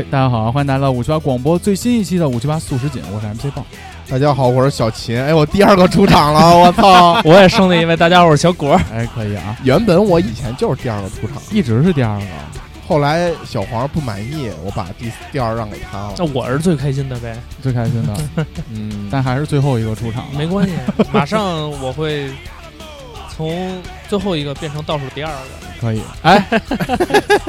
哎，大家好，欢迎来到五七八广播最新一期的五七八素食锦，我是 MC 棒。大家好，我是小秦。哎，我第二个出场了，我操！我也生了一位，大家好，我是小果。哎，可以啊。原本我以前就是第二个出场，一直是第二个。后来小黄不满意，我把第第二让给他了。那我是最开心的呗，最开心的。嗯，但还是最后一个出场。没关系，马上我会从最后一个变成倒数第二个。可以，哎，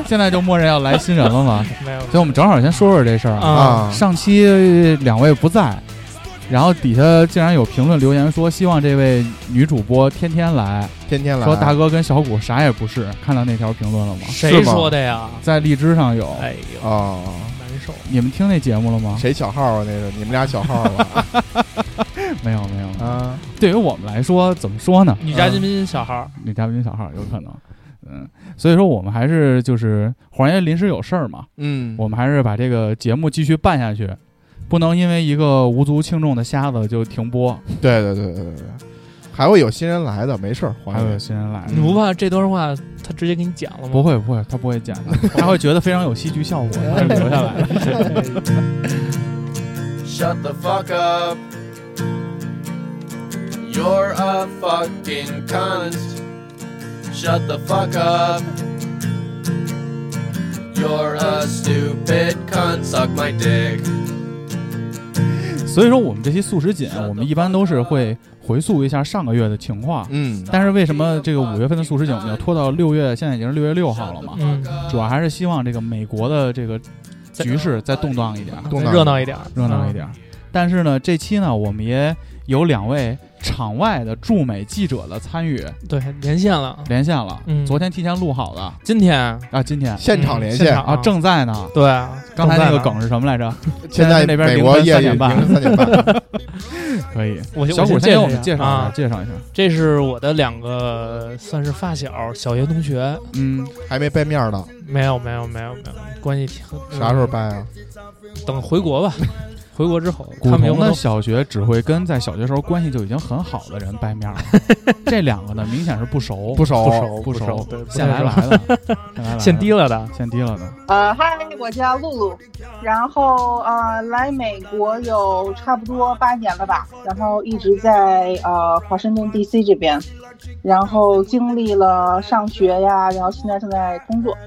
现在就默认要来新人了吗？没有，所以我们正好先说说这事儿啊。上期两位不在，然后底下竟然有评论留言说希望这位女主播天天来，天天来。说大哥跟小谷啥也不是，看到那条评论了吗？谁说的呀？在荔枝上有。哎呦，啊，你们听那节目了吗？谁小号啊？那个你们俩小号 吧？没有没有啊。对于我们来说，怎么说呢？女嘉宾小号，女嘉宾小号有可能。嗯，所以说我们还是就是黄爷临时有事儿嘛，嗯，我们还是把这个节目继续办下去，不能因为一个无足轻重的瞎子就停播。对对对对对对，还会有新人来的，没事儿，还会有新人来的。你不怕这段话他直接给你讲了吗？不会不会，他不会讲，他会觉得非常有戏剧效果，他留下来。Shut the fuck up! You're a fucking cunt. Shut the fuck up. You're a stupid cunt. Suck my dick. 所以说，我们这些素食锦，我们一般都是会回溯一下上个月的情况。嗯，但是为什么这个五月份的素食锦我们要拖到六月？现在已经是六月六号了嘛？嗯，主要还是希望这个美国的这个局势再动荡一点，热闹一点，热闹一点。但是呢，这期呢，我们也有两位。场外的驻美记者的参与，对，连线了，连线了。嗯，昨天提前录好的，今天啊，今天现场连线啊，正在呢。对，刚才那个梗是什么来着？现在那边美国三点半，三点半。可以，我小虎先给我们介绍一下，介绍一下。这是我的两个算是发小，小学同学。嗯，还没掰面呢。没有，没有，没有，没有，关系挺。啥时候掰啊？等回国吧。回国之后，古潼的小学只会跟在小学时候关系就已经很好的人掰面儿，这两个呢，明显是不熟，不熟，不熟，不熟，现来 来的，现低了的，现低了的。呃，嗨，我叫露露，然后呃，来美国有差不多八年了吧，然后一直在呃华盛顿 DC 这边，然后经历了上学呀，然后现在正在工作。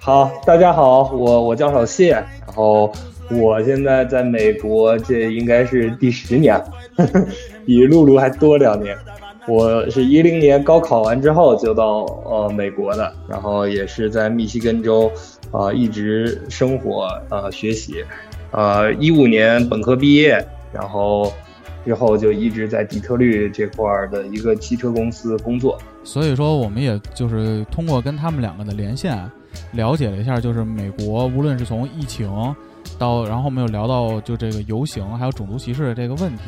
好，大家好，我我叫小谢，然后。我现在在美国，这应该是第十年了，比露露还多两年。我是一零年高考完之后就到呃美国的，然后也是在密西根州，啊一直生活呃学习，呃一五年本科毕业，然后之后就一直在底特律这块儿的一个汽车公司工作。所以说，我们也就是通过跟他们两个的连线，了解了一下，就是美国无论是从疫情。到，然后我们又聊到就这个游行还有种族歧视的这个问题，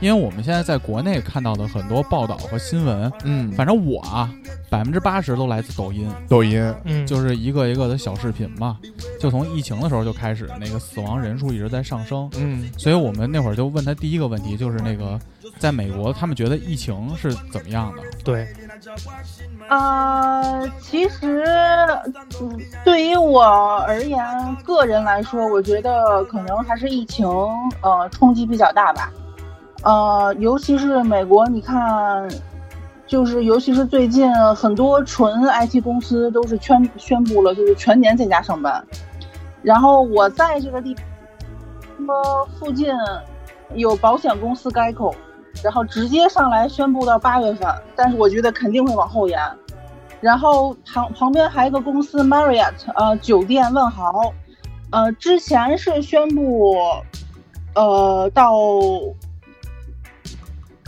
因为我们现在在国内看到的很多报道和新闻，嗯，反正我啊，百分之八十都来自抖音，抖音，嗯，就是一个一个的小视频嘛。就从疫情的时候就开始，那个死亡人数一直在上升，嗯，所以我们那会儿就问他第一个问题，就是那个在美国，他们觉得疫情是怎么样的？对，呃，其实，对于我而言，个人来说，我觉得可能还是疫情，呃，冲击比较大吧。呃，尤其是美国，你看，就是尤其是最近很多纯 IT 公司都是宣宣布了，就是全年在家上班。然后我在这个地方附近有保险公司 Geico。然后直接上来宣布到八月份，但是我觉得肯定会往后延。然后旁旁边还有一个公司 Marriott，呃，酒店万豪，呃，之前是宣布，呃，到，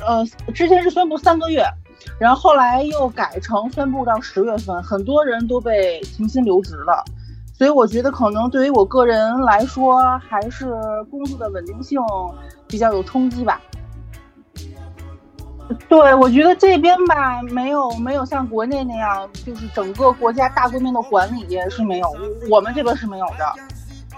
呃，之前是宣布三个月，然后后来又改成宣布到十月份，很多人都被停薪留职了。所以我觉得可能对于我个人来说，还是工作的稳定性比较有冲击吧。对，我觉得这边吧，没有没有像国内那样，就是整个国家大规模的管理是没有，我们这边是没有的。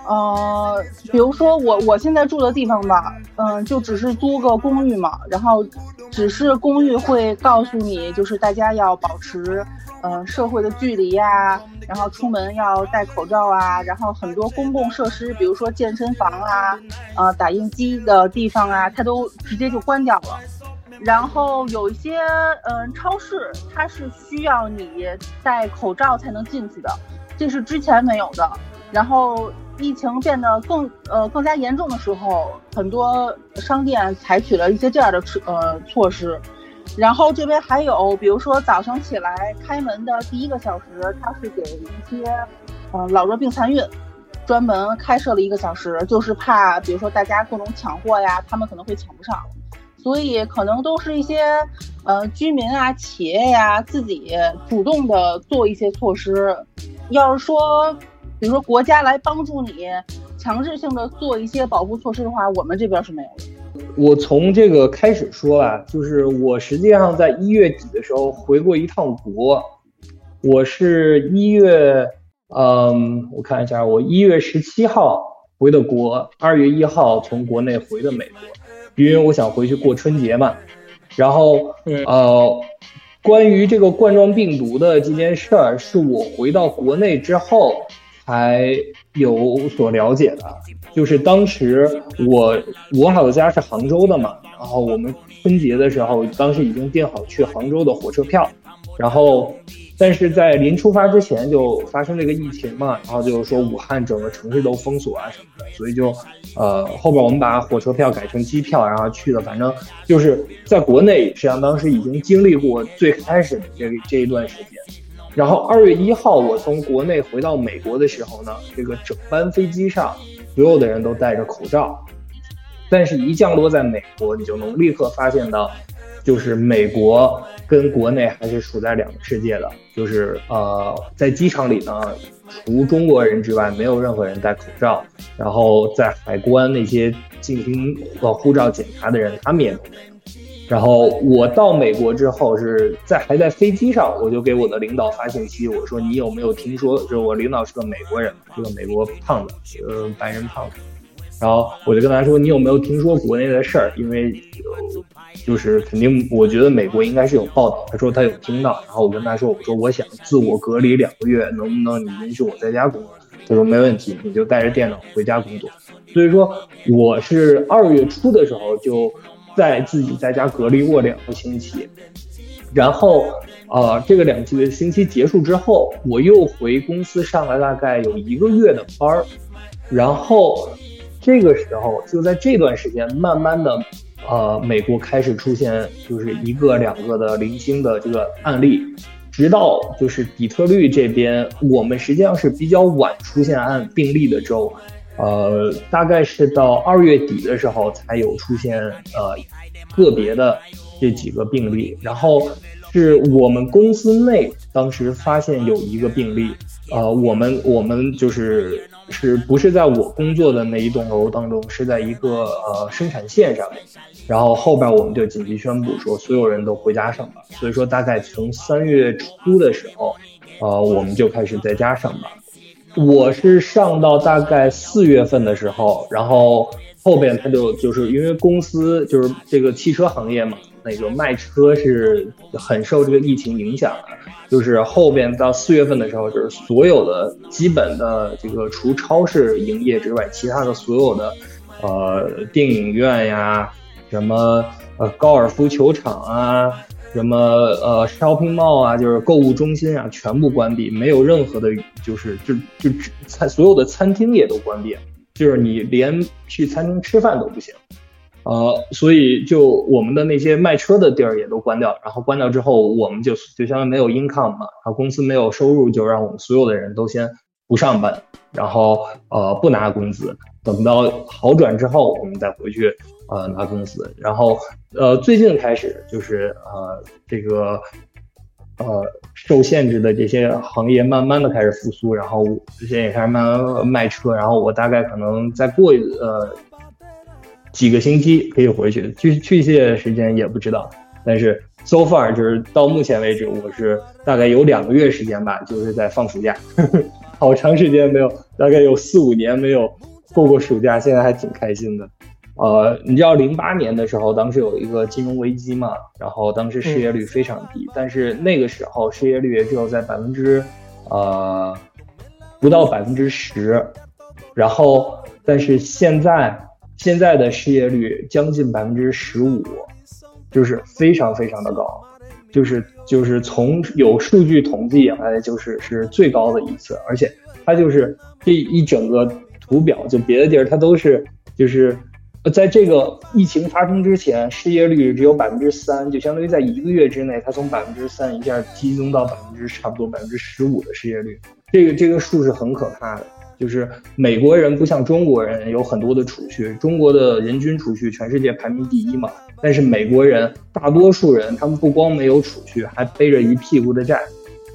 呃，比如说我我现在住的地方吧，嗯，就只是租个公寓嘛，然后只是公寓会告诉你，就是大家要保持嗯社会的距离呀，然后出门要戴口罩啊，然后很多公共设施，比如说健身房啊，呃，打印机的地方啊，它都直接就关掉了。然后有一些嗯超市，它是需要你戴口罩才能进去的，这是之前没有的。然后疫情变得更呃更加严重的时候，很多商店采取了一些这样的呃措施。然后这边还有，比如说早上起来开门的第一个小时，它是给一些嗯老弱病残孕专门开设了一个小时，就是怕比如说大家各种抢货呀，他们可能会抢不上。所以可能都是一些，呃，居民啊、企业呀自己主动的做一些措施。要是说，比如说国家来帮助你，强制性的做一些保护措施的话，我们这边是没有的。我从这个开始说吧，就是我实际上在一月底的时候回过一趟国，我是一月，嗯，我看一下，我一月十七号回的国，二月一号从国内回的美国。因为我想回去过春节嘛，然后呃，关于这个冠状病毒的这件事儿，是我回到国内之后才有所了解的。就是当时我我老家是杭州的嘛，然后我们春节的时候，当时已经订好去杭州的火车票，然后。但是在临出发之前就发生这个疫情嘛，然后就是说武汉整个城市都封锁啊什么的，所以就，呃，后边我们把火车票改成机票，然后去了。反正就是在国内，实际上当时已经经历过最开始的这这一段时间。然后二月一号我从国内回到美国的时候呢，这个整班飞机上所有的人都戴着口罩，但是一降落在美国，你就能立刻发现到。就是美国跟国内还是处在两个世界的，就是呃，在机场里呢，除中国人之外，没有任何人戴口罩。然后在海关那些进行呃护照检查的人，他们也都没有。然后我到美国之后，是在还在飞机上，我就给我的领导发信息，我说你有没有听说？就是我领导是个美国人，是个美国胖子，呃，白人胖子。然后我就跟他说，你有没有听说国内的事儿？因为。就是肯定，我觉得美国应该是有报道。他说他有听到，然后我跟他说，我说我想自我隔离两个月，能不能你允许我在家工作？他说没问题，你就带着电脑回家工作。所以说我是二月初的时候就在自己在家隔离过两个星期，然后呃这个两个星期结束之后，我又回公司上了大概有一个月的班儿，然后这个时候就在这段时间慢慢的。呃，美国开始出现就是一个两个的零星的这个案例，直到就是底特律这边，我们实际上是比较晚出现案病例的州，呃，大概是到二月底的时候才有出现呃个别的这几个病例，然后是我们公司内当时发现有一个病例，呃，我们我们就是是不是在我工作的那一栋楼当中，是在一个呃生产线上面，然后后边我们就紧急宣布说所有人都回家上班，所以说大概从三月初的时候，呃，我们就开始在家上班。我是上到大概四月份的时候，然后后边他就就是因为公司就是这个汽车行业嘛，那个卖车是很受这个疫情影响的，就是后边到四月份的时候，就是所有的基本的这个除超市营业之外，其他的所有的呃电影院呀，什么呃高尔夫球场啊。什么呃，shopping mall 啊，就是购物中心啊，全部关闭，没有任何的，就是就就餐所有的餐厅也都关闭，就是你连去餐厅吃饭都不行，呃，所以就我们的那些卖车的地儿也都关掉，然后关掉之后，我们就就相当于没有 income 嘛，然后，公司没有收入，就让我们所有的人都先不上班，然后呃不拿工资，等到好转之后，我们再回去。呃，拿工资，然后呃，最近开始就是呃，这个呃受限制的这些行业慢慢的开始复苏，然后现在也开始慢慢卖车，然后我大概可能再过一呃几个星期可以回去，具确切时间也不知道，但是 so far 就是到目前为止，我是大概有两个月时间吧，就是在放暑假，好长时间没有，大概有四五年没有过过暑假，现在还挺开心的。呃，你知道零八年的时候，当时有一个金融危机嘛，然后当时失业率非常低，但是那个时候失业率也只有在百分之，呃，不到百分之十，然后但是现在现在的失业率将近百分之十五，就是非常非常的高，就是就是从有数据统计以来，就是是最高的一次，而且它就是这一整个图表，就别的地儿它都是就是。在这个疫情发生之前，失业率只有百分之三，就相当于在一个月之内，它从百分之三一下激增到百分之差不多百分之十五的失业率。这个这个数是很可怕的。就是美国人不像中国人有很多的储蓄，中国的人均储蓄全世界排名第一嘛。但是美国人大多数人，他们不光没有储蓄，还背着一屁股的债。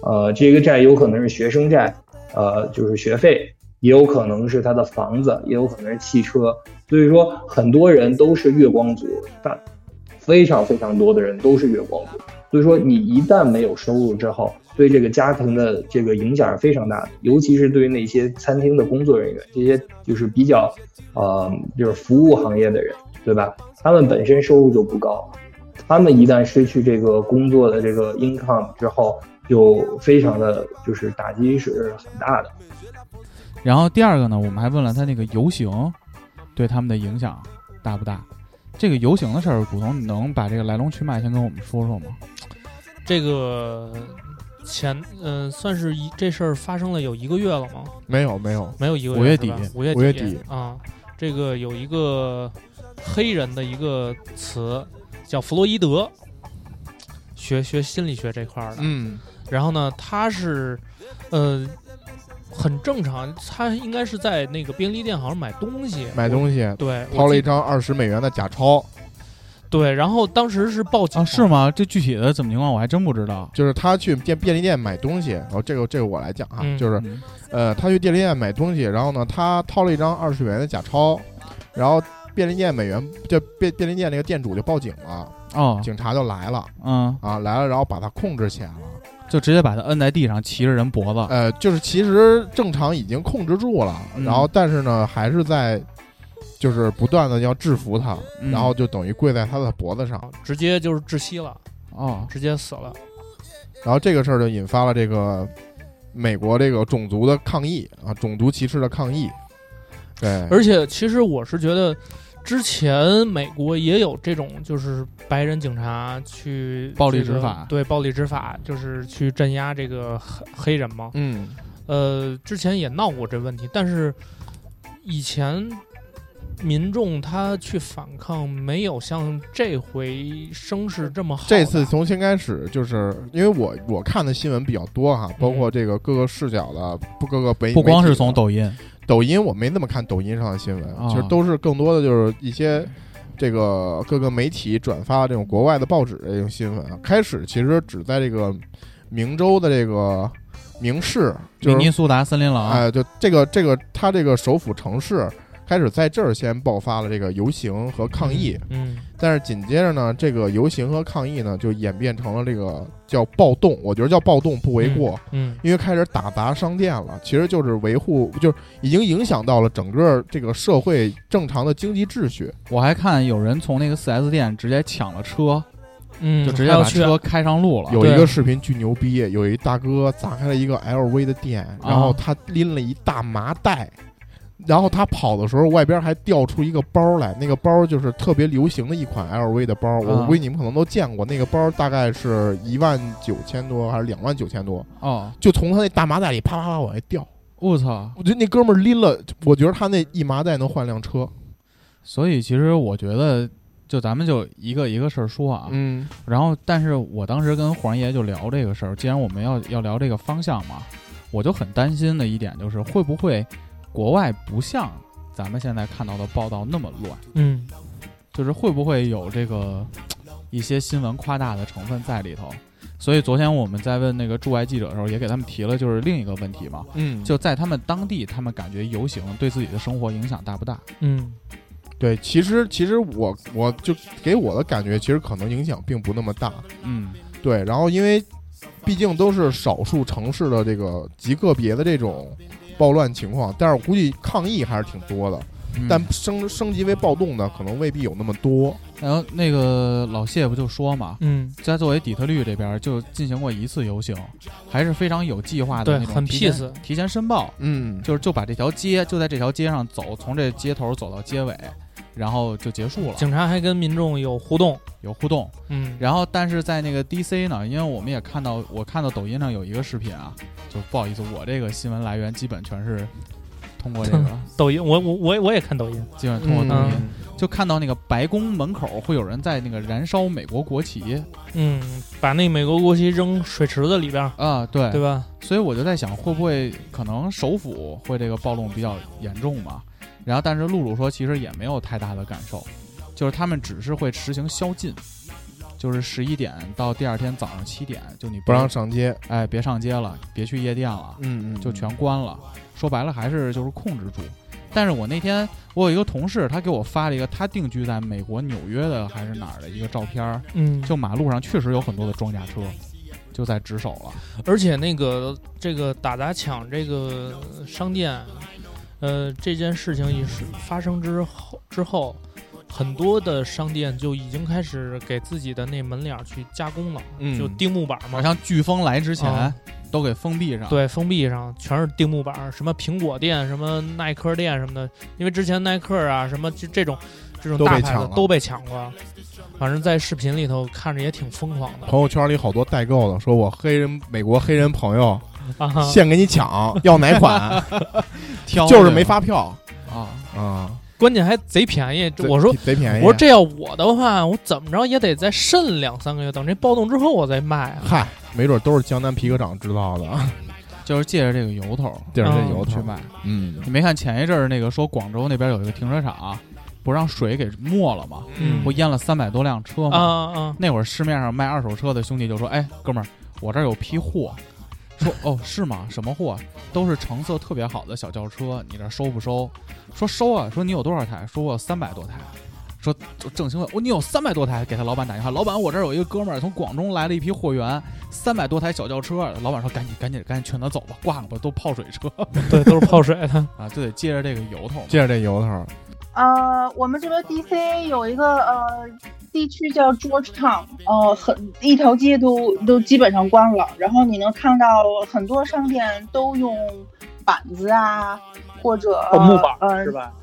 呃，这个债有可能是学生债，呃，就是学费。也有可能是他的房子，也有可能是汽车，所以说很多人都是月光族，但非常非常多的人都是月光族。所以说你一旦没有收入之后，对这个家庭的这个影响是非常大的，尤其是对于那些餐厅的工作人员，这些就是比较，呃，就是服务行业的人，对吧？他们本身收入就不高，他们一旦失去这个工作的这个 income 之后，就非常的就是打击是很大的。然后第二个呢，我们还问了他那个游行对他们的影响大不大？这个游行的事儿，古潼，你能把这个来龙去脉先跟我们说说吗？这个前嗯，算是一这事儿发生了有一个月了吗？没有，没有，没有一个月。五月底，五月五月底啊，这个有一个黑人的一个词叫弗洛伊德，学学心理学这块儿的。嗯，然后呢，他是呃。很正常，他应该是在那个便利店好像买东西，买东西，对，掏了一张二十美元的假钞，对，然后当时是报警，是吗？这具体的怎么情况我还真不知道。就是他去便便利店买东西，然后这个这个我来讲啊，就是，呃，他去便利店买东西，然后呢，他掏了一张二十元的假钞，然后便利店美元就便便利店那个店主就报警了，哦，警察就来了，嗯啊来了，然后把他控制起来了。就直接把他摁在地上，骑着人脖子。呃，就是其实正常已经控制住了，然后但是呢，还是在，就是不断的要制服他，然后就等于跪在他的脖子上，直接就是窒息了，哦，直接死了。然后这个事儿就引发了这个美国这个种族的抗议啊，种族歧视的抗议。对，而且其实我是觉得。之前美国也有这种，就是白人警察去暴力执法，对暴力执法，就是去镇压这个黑黑人嘛。嗯，呃，之前也闹过这问题，但是以前民众他去反抗，没有像这回声势这么好。这次从先开始，就是因为我我看的新闻比较多哈，包括这个各个视角的，不各个北不光是从抖音。抖音我没那么看抖音上的新闻，其实都是更多的就是一些这个各个媒体转发这种国外的报纸这种新闻啊。开始其实只在这个明州的这个明市，就是尼苏达森林狼，哎，就这个这个他这个首府城市。开始在这儿先爆发了这个游行和抗议，嗯，但是紧接着呢，这个游行和抗议呢就演变成了这个叫暴动，我觉得叫暴动不为过，嗯，因为开始打砸商店了，其实就是维护，就是已经影响到了整个这个社会正常的经济秩序。我还看有人从那个四 S 店直接抢了车，嗯，就直接把车开上路了。有一个视频巨牛逼，有一大哥砸开了一个 LV 的店，然后他拎了一大麻袋。然后他跑的时候，外边还掉出一个包来，那个包就是特别流行的一款 LV 的包，我估计你们可能都见过。那个包大概是一万九千多还是两万九千多？啊，就从他那大麻袋里啪啪啪往外掉。我操！我觉得那哥们儿拎了，我觉得他那一麻袋能换辆车。所以其实我觉得，就咱们就一个一个事儿说啊。嗯。然后，但是我当时跟黄爷就聊这个事儿，既然我们要要聊这个方向嘛，我就很担心的一点就是会不会。国外不像咱们现在看到的报道那么乱，嗯，就是会不会有这个一些新闻夸大的成分在里头？所以昨天我们在问那个驻外记者的时候，也给他们提了就是另一个问题嘛，嗯，就在他们当地，他们感觉游行对自己的生活影响大不大？嗯，对，其实其实我我就给我的感觉，其实可能影响并不那么大，嗯，对，然后因为毕竟都是少数城市的这个极个别的这种。暴乱情况，但是我估计抗议还是挺多的，但升升级为暴动的可能未必有那么多。然后那个老谢不就说嘛，嗯，在作为底特律这边就进行过一次游行，还是非常有计划的那种，很 peace，提前申报，嗯，就是就把这条街就在这条街上走，从这街头走到街尾。然后就结束了。警察还跟民众有互动，有互动。嗯，然后但是在那个 DC 呢，因为我们也看到，我看到抖音上有一个视频啊，就不好意思，我这个新闻来源基本全是通过这个 抖音。我我我我也看抖音，基本通过抖音，就看到那个白宫门口会有人在那个燃烧美国国旗，嗯，把那美国国旗扔水池子里边啊，对对吧？所以我就在想，会不会可能首府会这个暴动比较严重嘛？然后，但是露露说，其实也没有太大的感受，就是他们只是会实行宵禁，就是十一点到第二天早上七点，就你不让上街，哎，别上街了，别去夜店了，嗯嗯，就全关了。说白了，还是就是控制住。但是我那天我有一个同事，他给我发了一个他定居在美国纽约的还是哪儿的一个照片嗯，就马路上确实有很多的装甲车，就在值守了，而且那个这个打砸抢这个商店。呃，这件事情一是发生之后之后，很多的商店就已经开始给自己的那门脸去加工了，嗯，就钉木板嘛。好像飓风来之前都给封闭上，对，封闭上全是钉木板，什么苹果店、什么耐克店什么的，因为之前耐克啊什么就这种这种大牌子都被抢过。反正，在视频里头看着也挺疯狂的。朋友圈里好多代购的，说我黑人美国黑人朋友。啊！现给你抢，要哪款？挑就是没发票啊啊！关键还贼便宜。我说贼便宜。我说这要我的话，我怎么着也得再慎两三个月，等这暴动之后我再卖。嗨，没准都是江南皮革厂制造的，就是借着这个由头，借着这由头去卖。嗯，你没看前一阵儿那个说广州那边有一个停车场，不让水给没了吗？嗯，不淹了三百多辆车吗？啊啊！那会儿市面上卖二手车的兄弟就说：“哎，哥们儿，我这儿有批货。”说哦是吗？什么货？都是成色特别好的小轿车，你这收不收？说收啊！说你有多少台？说我有三百多台。说正兴奋，我你有三百多台？给他老板打电话，老板，我这儿有一个哥们儿从广东来了一批货源，三百多台小轿车。老板说赶紧赶紧赶紧劝他走吧，挂了吧，都泡水车。对，都是泡水的啊，就得借着这个由头，借着这由头。呃，我们这边 DC 有一个呃。地区叫 Georgetown，呃，很一条街都都基本上关了，然后你能看到很多商店都用板子啊，或者木板是吧？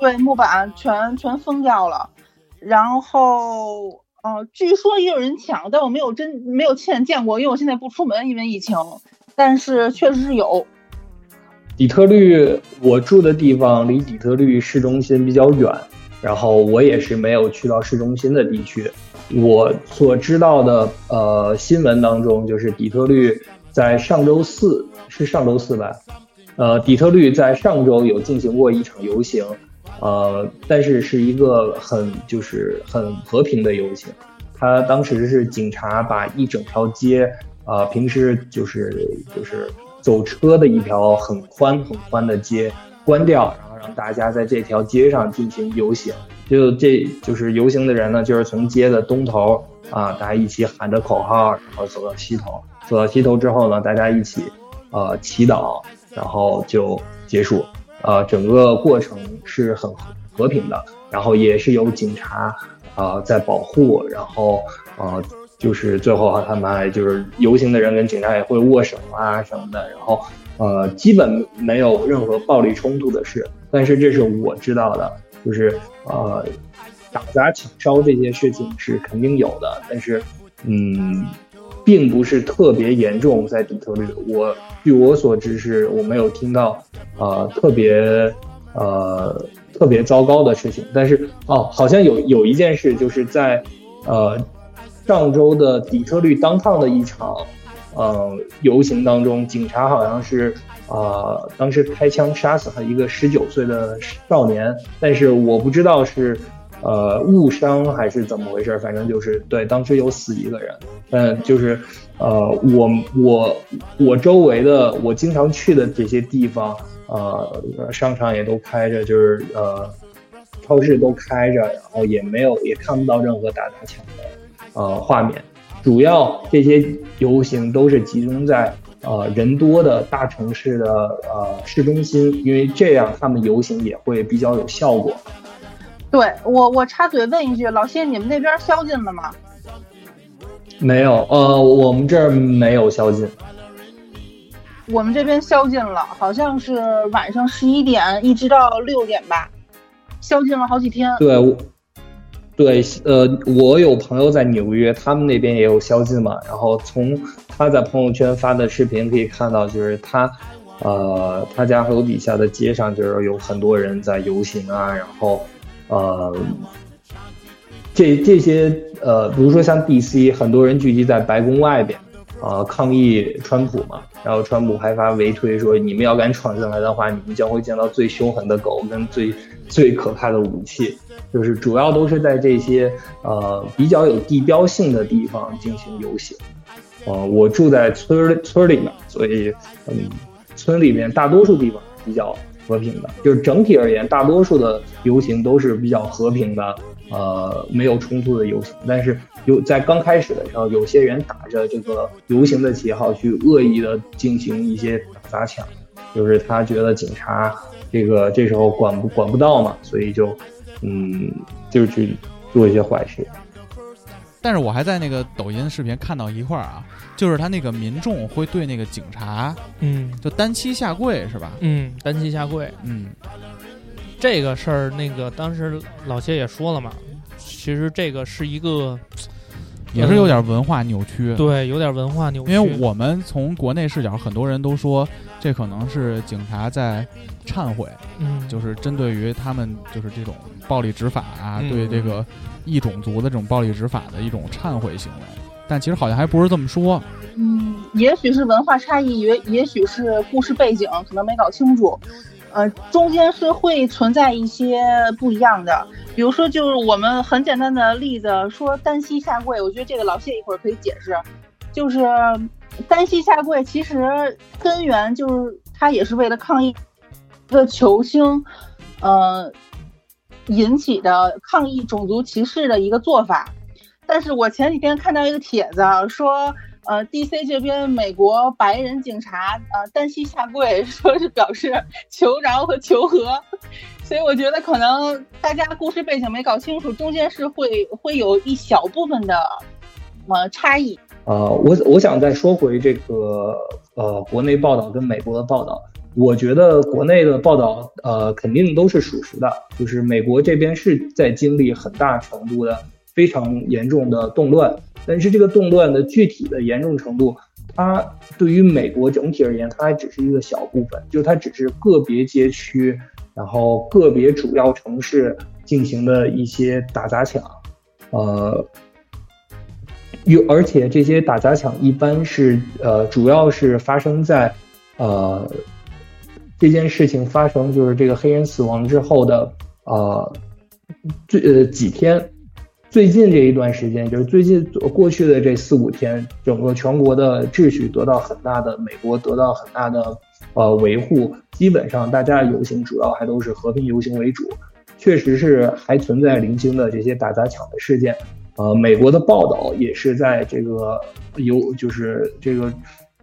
对，木板全全封掉了。然后，呃，据说也有人抢，但我没有真没有亲眼见过，因为我现在不出门，因为疫情。但是确实是有。底特律，我住的地方离底特律市中心比较远。然后我也是没有去到市中心的地区，我所知道的呃新闻当中，就是底特律在上周四是上周四吧，呃，底特律在上周有进行过一场游行，呃，但是是一个很就是很和平的游行。他当时是警察把一整条街，呃，平时就是就是走车的一条很宽很宽的街关掉，然后让大家在这条街上进行游行。就这就是游行的人呢，就是从街的东头啊，大家一起喊着口号，然后走到西头。走到西头之后呢，大家一起呃祈祷，然后就结束。呃，整个过程是很和平的，然后也是有警察。啊，在保护，然后呃，就是最后他们还就是游行的人跟警察也会握手啊什么的，然后呃，基本没有任何暴力冲突的事。但是这是我知道的，就是呃，打砸抢烧这些事情是肯定有的，但是嗯，并不是特别严重。在底特律，我据我所知是我没有听到呃特别呃。特别糟糕的事情，但是哦，好像有有一件事，就是在，呃，上周的底特律当趟的一场，呃，游行当中，警察好像是啊，当时开枪杀死了一个十九岁的少年，但是我不知道是呃误伤还是怎么回事，反正就是对，当时有死一个人，嗯，就是呃，我我我周围的我经常去的这些地方。呃，商场也都开着，就是呃，超市都开着，然后也没有，也看不到任何打砸抢的呃画面。主要这些游行都是集中在呃人多的大城市的呃市中心，因为这样他们游行也会比较有效果。对我，我插嘴问一句，老谢，你们那边宵禁了吗？没有，呃，我们这儿没有宵禁。我们这边宵禁了，好像是晚上十一点一直到六点吧，宵禁了好几天。对，对，呃，我有朋友在纽约，他们那边也有宵禁嘛。然后从他在朋友圈发的视频可以看到，就是他，呃，他家楼底下的街上就是有很多人在游行啊。然后，呃，这这些呃，比如说像 DC，很多人聚集在白宫外边。啊，抗议川普嘛，然后川普还发微推说，你们要敢闯进来的话，你们将会见到最凶狠的狗跟最最可怕的武器，就是主要都是在这些呃比较有地标性的地方进行游行。呃，我住在村村里面，所以嗯，村里面大多数地方比较和平的，就是整体而言，大多数的游行都是比较和平的。呃，没有冲突的游行，但是有在刚开始的时候，有些人打着这个游行的旗号去恶意的进行一些打砸抢，就是他觉得警察这个这时候管不管不到嘛，所以就嗯，就去做一些坏事。但是我还在那个抖音视频看到一块儿啊，就是他那个民众会对那个警察，嗯，就单膝下跪是吧？嗯，单膝下跪，嗯。这个事儿，那个当时老谢也说了嘛，其实这个是一个，也是有点文化扭曲，对，有点文化扭曲。因为我们从国内视角，很多人都说这可能是警察在忏悔，嗯，就是针对于他们就是这种暴力执法啊，对这个异种族的这种暴力执法的一种忏悔行为。但其实好像还不是这么说，嗯，也许是文化差异，也也许是故事背景可能没搞清楚。呃，中间是会存在一些不一样的，比如说，就是我们很简单的例子，说单膝下跪，我觉得这个老谢一会儿可以解释，就是单膝下跪，其实根源就是他也是为了抗议一个球星，呃，引起的抗议种族歧视的一个做法，但是我前几天看到一个帖子说。呃，D.C. 这边美国白人警察呃单膝下跪，说是表示求饶和求和，所以我觉得可能大家故事背景没搞清楚，中间是会会有一小部分的呃差异。呃，我我想再说回这个呃国内报道跟美国的报道，我觉得国内的报道呃肯定都是属实的，就是美国这边是在经历很大程度的非常严重的动乱。但是这个动乱的具体的严重程度，它对于美国整体而言，它还只是一个小部分，就是它只是个别街区，然后个别主要城市进行的一些打砸抢，呃，有而且这些打砸抢一般是呃主要是发生在呃这件事情发生就是这个黑人死亡之后的呃，最呃几天，最近这一段时间，就是最近过去的这四五天，整个全国的秩序得到很大的，美国得到很大的呃维护，基本上大家游行主要还都是和平游行为主，确实是还存在零星的这些打砸抢的事件。呃，美国的报道也是在这个有就是这个。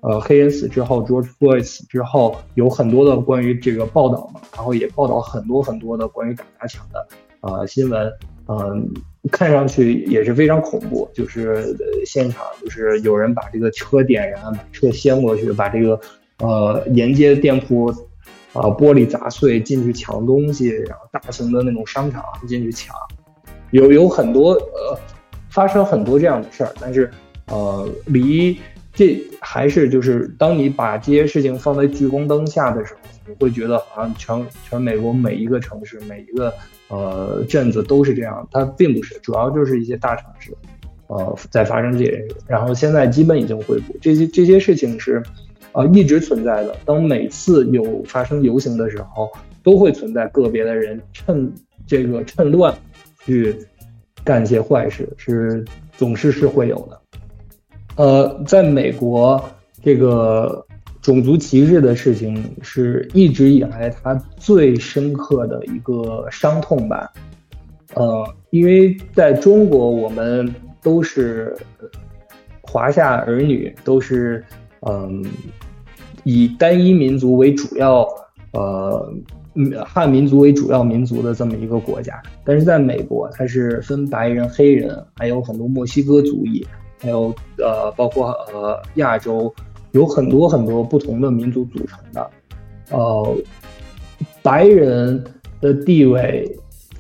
呃，黑人死之后，George Floyd 死之后，有很多的关于这个报道嘛，然后也报道很多很多的关于打砸抢的呃新闻，嗯，看上去也是非常恐怖，就是现场就是有人把这个车点燃，把车掀过去，把这个呃沿街店铺啊玻璃砸碎，进去抢东西，然后大型的那种商场进去抢，有有很多呃发生很多这样的事儿，但是呃离。这还是就是，当你把这些事情放在聚光灯下的时候，你会觉得好像全全美国每一个城市、每一个呃镇子都是这样。它并不是，主要就是一些大城市，呃，在发生这些事。然后现在基本已经恢复。这些这些事情是，呃，一直存在的。当每次有发生游行的时候，都会存在个别的人趁这个趁乱去干一些坏事，是总是是会有的。呃，在美国，这个种族歧视的事情是一直以来他最深刻的一个伤痛吧。呃，因为在中国，我们都是华夏儿女，都是嗯以单一民族为主要，呃汉民族为主要民族的这么一个国家。但是在美国，它是分白人、黑人，还有很多墨西哥族裔。还有呃，包括呃，亚洲有很多很多不同的民族组成的，呃，白人的地位，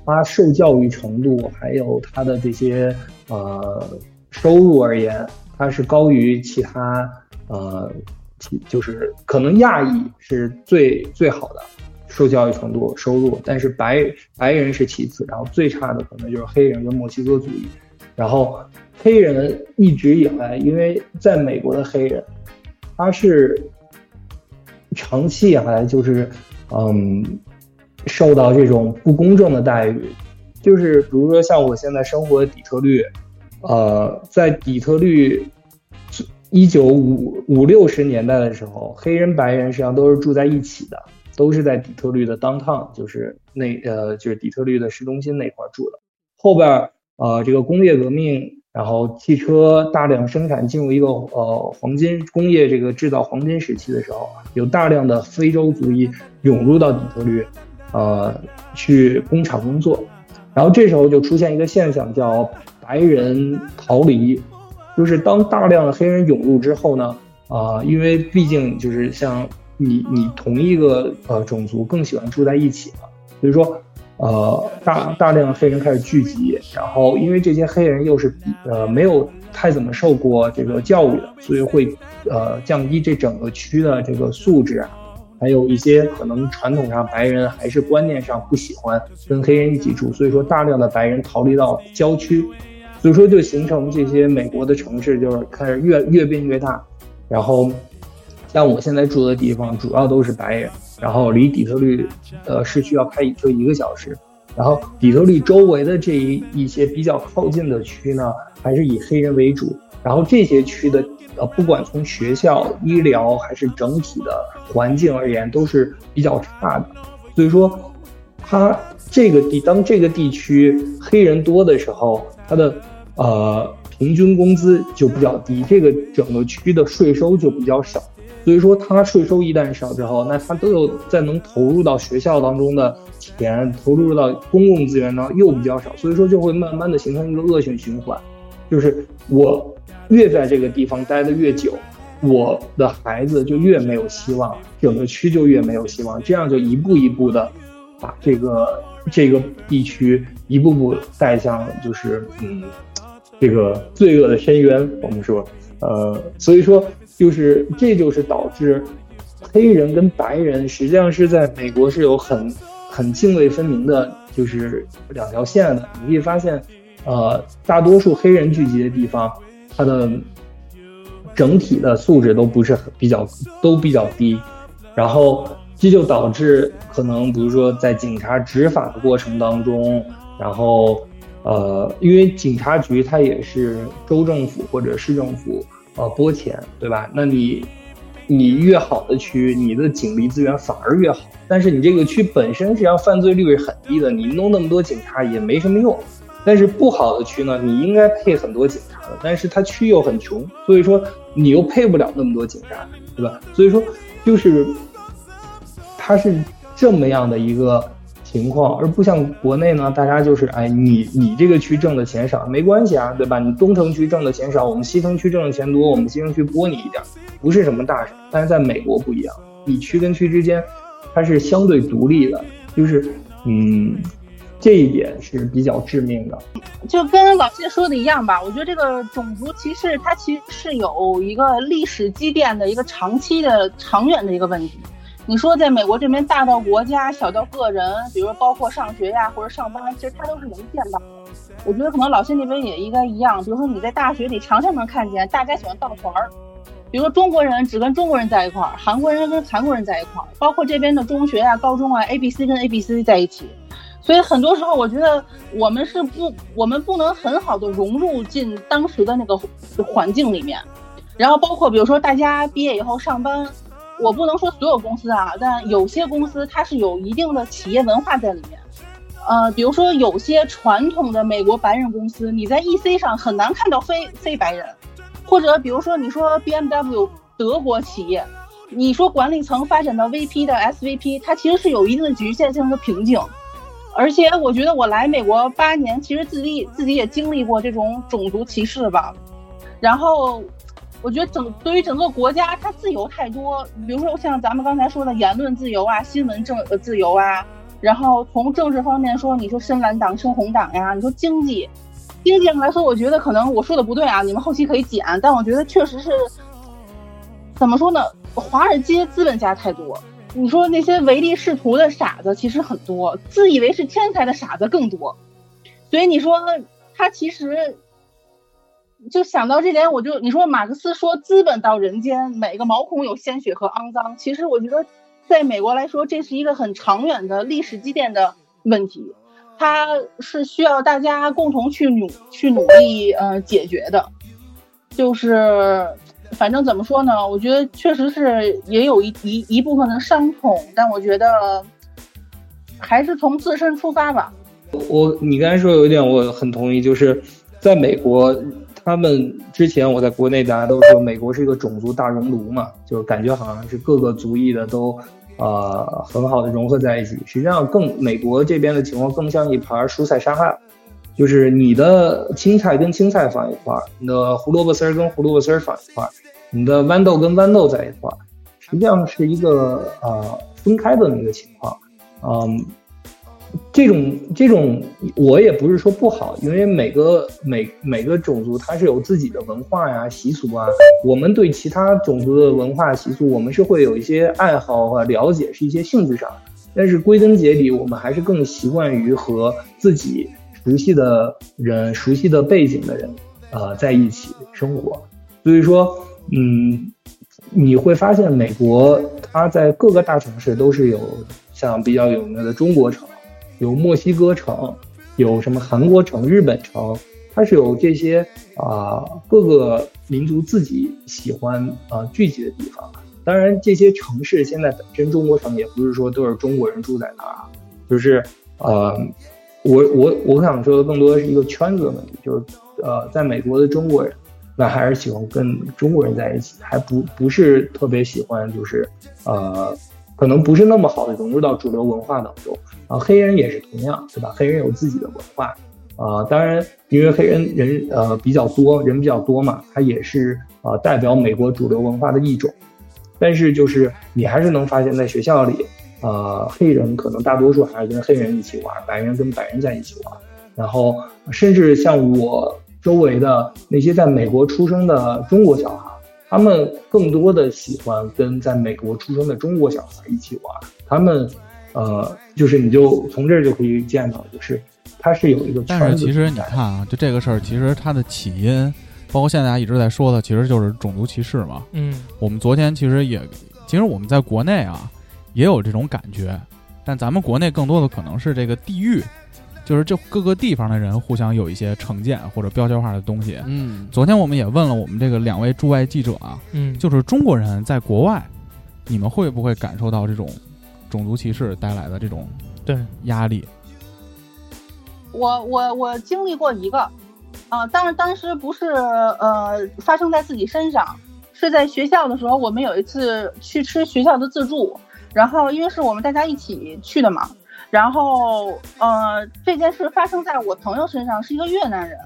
他受教育程度，还有他的这些呃收入而言，他是高于其他呃，就是可能亚裔是最最好的受教育程度收入，但是白白人是其次，然后最差的可能就是黑人跟墨西哥族裔，然后。黑人一直以来，因为在美国的黑人，他是长期以来就是嗯受到这种不公正的待遇，就是比如说像我现在生活的底特律，呃，在底特律一九五五六十年代的时候，黑人白人实际上都是住在一起的，都是在底特律的 downtown，就是那呃就是底特律的市中心那块住的。后边呃这个工业革命。然后汽车大量生产进入一个呃黄金工业这个制造黄金时期的时候，有大量的非洲族裔涌入到底特律，呃，去工厂工作。然后这时候就出现一个现象，叫白人逃离，就是当大量的黑人涌入之后呢，啊，因为毕竟就是像你你同一个呃种族更喜欢住在一起嘛，所以说。呃，大大量的黑人开始聚集，然后因为这些黑人又是呃没有太怎么受过这个教育的，所以会呃降低这整个区的这个素质啊，还有一些可能传统上白人还是观念上不喜欢跟黑人一起住，所以说大量的白人逃离到郊区，所以说就形成这些美国的城市就是开始越越变越大，然后像我现在住的地方主要都是白人。然后离底特律，呃，市区要开车一个小时。然后底特律周围的这一一些比较靠近的区呢，还是以黑人为主。然后这些区的，呃，不管从学校、医疗还是整体的环境而言，都是比较差的。所以说，它这个地当这个地区黑人多的时候，它的呃平均工资就比较低，这个整个区的税收就比较少。所以说，他税收一旦少之后，那他都有在能投入到学校当中的钱，投入到公共资源呢又比较少，所以说就会慢慢的形成一个恶性循环，就是我越在这个地方待的越久，我的孩子就越没有希望，整个区就越没有希望，这样就一步一步的把这个这个地区一步步带向就是嗯这个罪恶的深渊。我们说，呃，所以说。就是，这就是导致黑人跟白人实际上是在美国是有很很泾渭分明的，就是两条线的。你可以发现，呃，大多数黑人聚集的地方，它的整体的素质都不是很比较都比较低。然后，这就导致可能比如说在警察执法的过程当中，然后呃，因为警察局它也是州政府或者市政府呃拨钱，对吧？那你你越好的区，你的警力资源反而越好。但是你这个区本身实际上犯罪率是很低的，你弄那么多警察也没什么用。但是不好的区呢，你应该配很多警察的，但是它区又很穷，所以说你又配不了那么多警察，对吧？所以说就是它是这么样的一个情况，而不像国内呢，大家就是哎，你你这个区挣的钱少没关系啊，对吧？你东城区挣的钱少，我们西城区挣的钱多，我们西城区拨你一点，不是什么大事。但是在美国不一样，你区跟区之间。它是相对独立的，就是嗯，这一点是比较致命的。就跟老谢说的一样吧，我觉得这个种族歧视它其实是有一个历史积淀的一个长期的、长远的一个问题。你说在美国这边，大到国家，小到个人，比如说包括上学呀或者上班，其实它都是能见到的。我觉得可能老谢那边也应该一样，比如说你在大学里常常能看见大家喜欢抱团儿。比如说中国人只跟中国人在一块儿，韩国人跟韩国人在一块儿，包括这边的中学啊、高中啊，A B C 跟 A B C 在一起，所以很多时候我觉得我们是不，我们不能很好的融入进当时的那个环境里面。然后包括比如说大家毕业以后上班，我不能说所有公司啊，但有些公司它是有一定的企业文化在里面。呃，比如说有些传统的美国白人公司，你在 E C 上很难看到非非白人。或者比如说，你说 B M W 德国企业，你说管理层发展到 V P 的 S V P，它其实是有一定的局限性和瓶颈。而且我觉得我来美国八年，其实自己自己也经历过这种种族歧视吧。然后我觉得整对于整个国家，它自由太多。比如说像咱们刚才说的言论自由啊，新闻政呃自由啊，然后从政治方面说，你说深蓝党、深红党呀，你说经济。经济上来说，我觉得可能我说的不对啊，你们后期可以剪。但我觉得确实是，怎么说呢？华尔街资本家太多，你说那些唯利是图的傻子其实很多，自以为是天才的傻子更多。所以你说他其实就想到这点，我就你说马克思说资本到人间，每个毛孔有鲜血和肮脏。其实我觉得在美国来说，这是一个很长远的历史积淀的问题。它是需要大家共同去努去努力呃解决的，就是反正怎么说呢？我觉得确实是也有一一一部分的伤痛，但我觉得还是从自身出发吧。我你刚才说有一点我很同意，就是在美国，他们之前我在国内大家都说美国是一个种族大熔炉嘛，就感觉好像是各个族裔的都。呃，很好的融合在一起。实际上，更美国这边的情况更像一盘蔬菜沙拉，就是你的青菜跟青菜放一块儿，你的胡萝卜丝儿跟胡萝卜丝儿放一块儿，你的豌豆跟豌豆在一块儿，实际上是一个呃分开的那个情况，嗯。这种这种我也不是说不好，因为每个每每个种族它是有自己的文化呀习俗啊。我们对其他种族的文化习俗，我们是会有一些爱好和了解，是一些兴趣上。但是归根结底，我们还是更习惯于和自己熟悉的人、熟悉的背景的人，呃，在一起生活。所以说，嗯，你会发现美国它在各个大城市都是有像比较有名的中国城。有墨西哥城，有什么韩国城、日本城，它是有这些啊各个民族自己喜欢啊聚集的地方。当然，这些城市现在本身中国城也不是说都是中国人住在那儿，就是呃，我我我想说的更多的是一个圈子的问题，就是呃，在美国的中国人，那还是喜欢跟中国人在一起，还不不是特别喜欢就是呃。可能不是那么好的融入到主流文化当中啊，黑人也是同样，对吧？黑人有自己的文化啊，当然，因为黑人人呃比较多，人比较多嘛，他也是啊代表美国主流文化的一种。但是就是你还是能发现，在学校里，呃，黑人可能大多数还是跟黑人一起玩，白人跟白人在一起玩。然后甚至像我周围的那些在美国出生的中国小孩。他们更多的喜欢跟在美国出生的中国小孩一起玩。他们，呃，就是你就从这儿就可以见到，就是它是有一个。但是其实你看啊，就这个事儿，其实它的起因，包括现在大家一直在说的，其实就是种族歧视嘛。嗯。我们昨天其实也，其实我们在国内啊，也有这种感觉，但咱们国内更多的可能是这个地域，就是这各个地方的人互相有一些成见或者标签化的东西。嗯，昨天我们也问了我们这个两位驻外记者啊，嗯，就是中国人在国外，你们会不会感受到这种种族歧视带来的这种对压力？我我我经历过一个，啊、当然当时不是呃发生在自己身上，是在学校的时候，我们有一次去吃学校的自助，然后因为是我们大家一起去的嘛，然后呃这件事发生在我朋友身上，是一个越南人，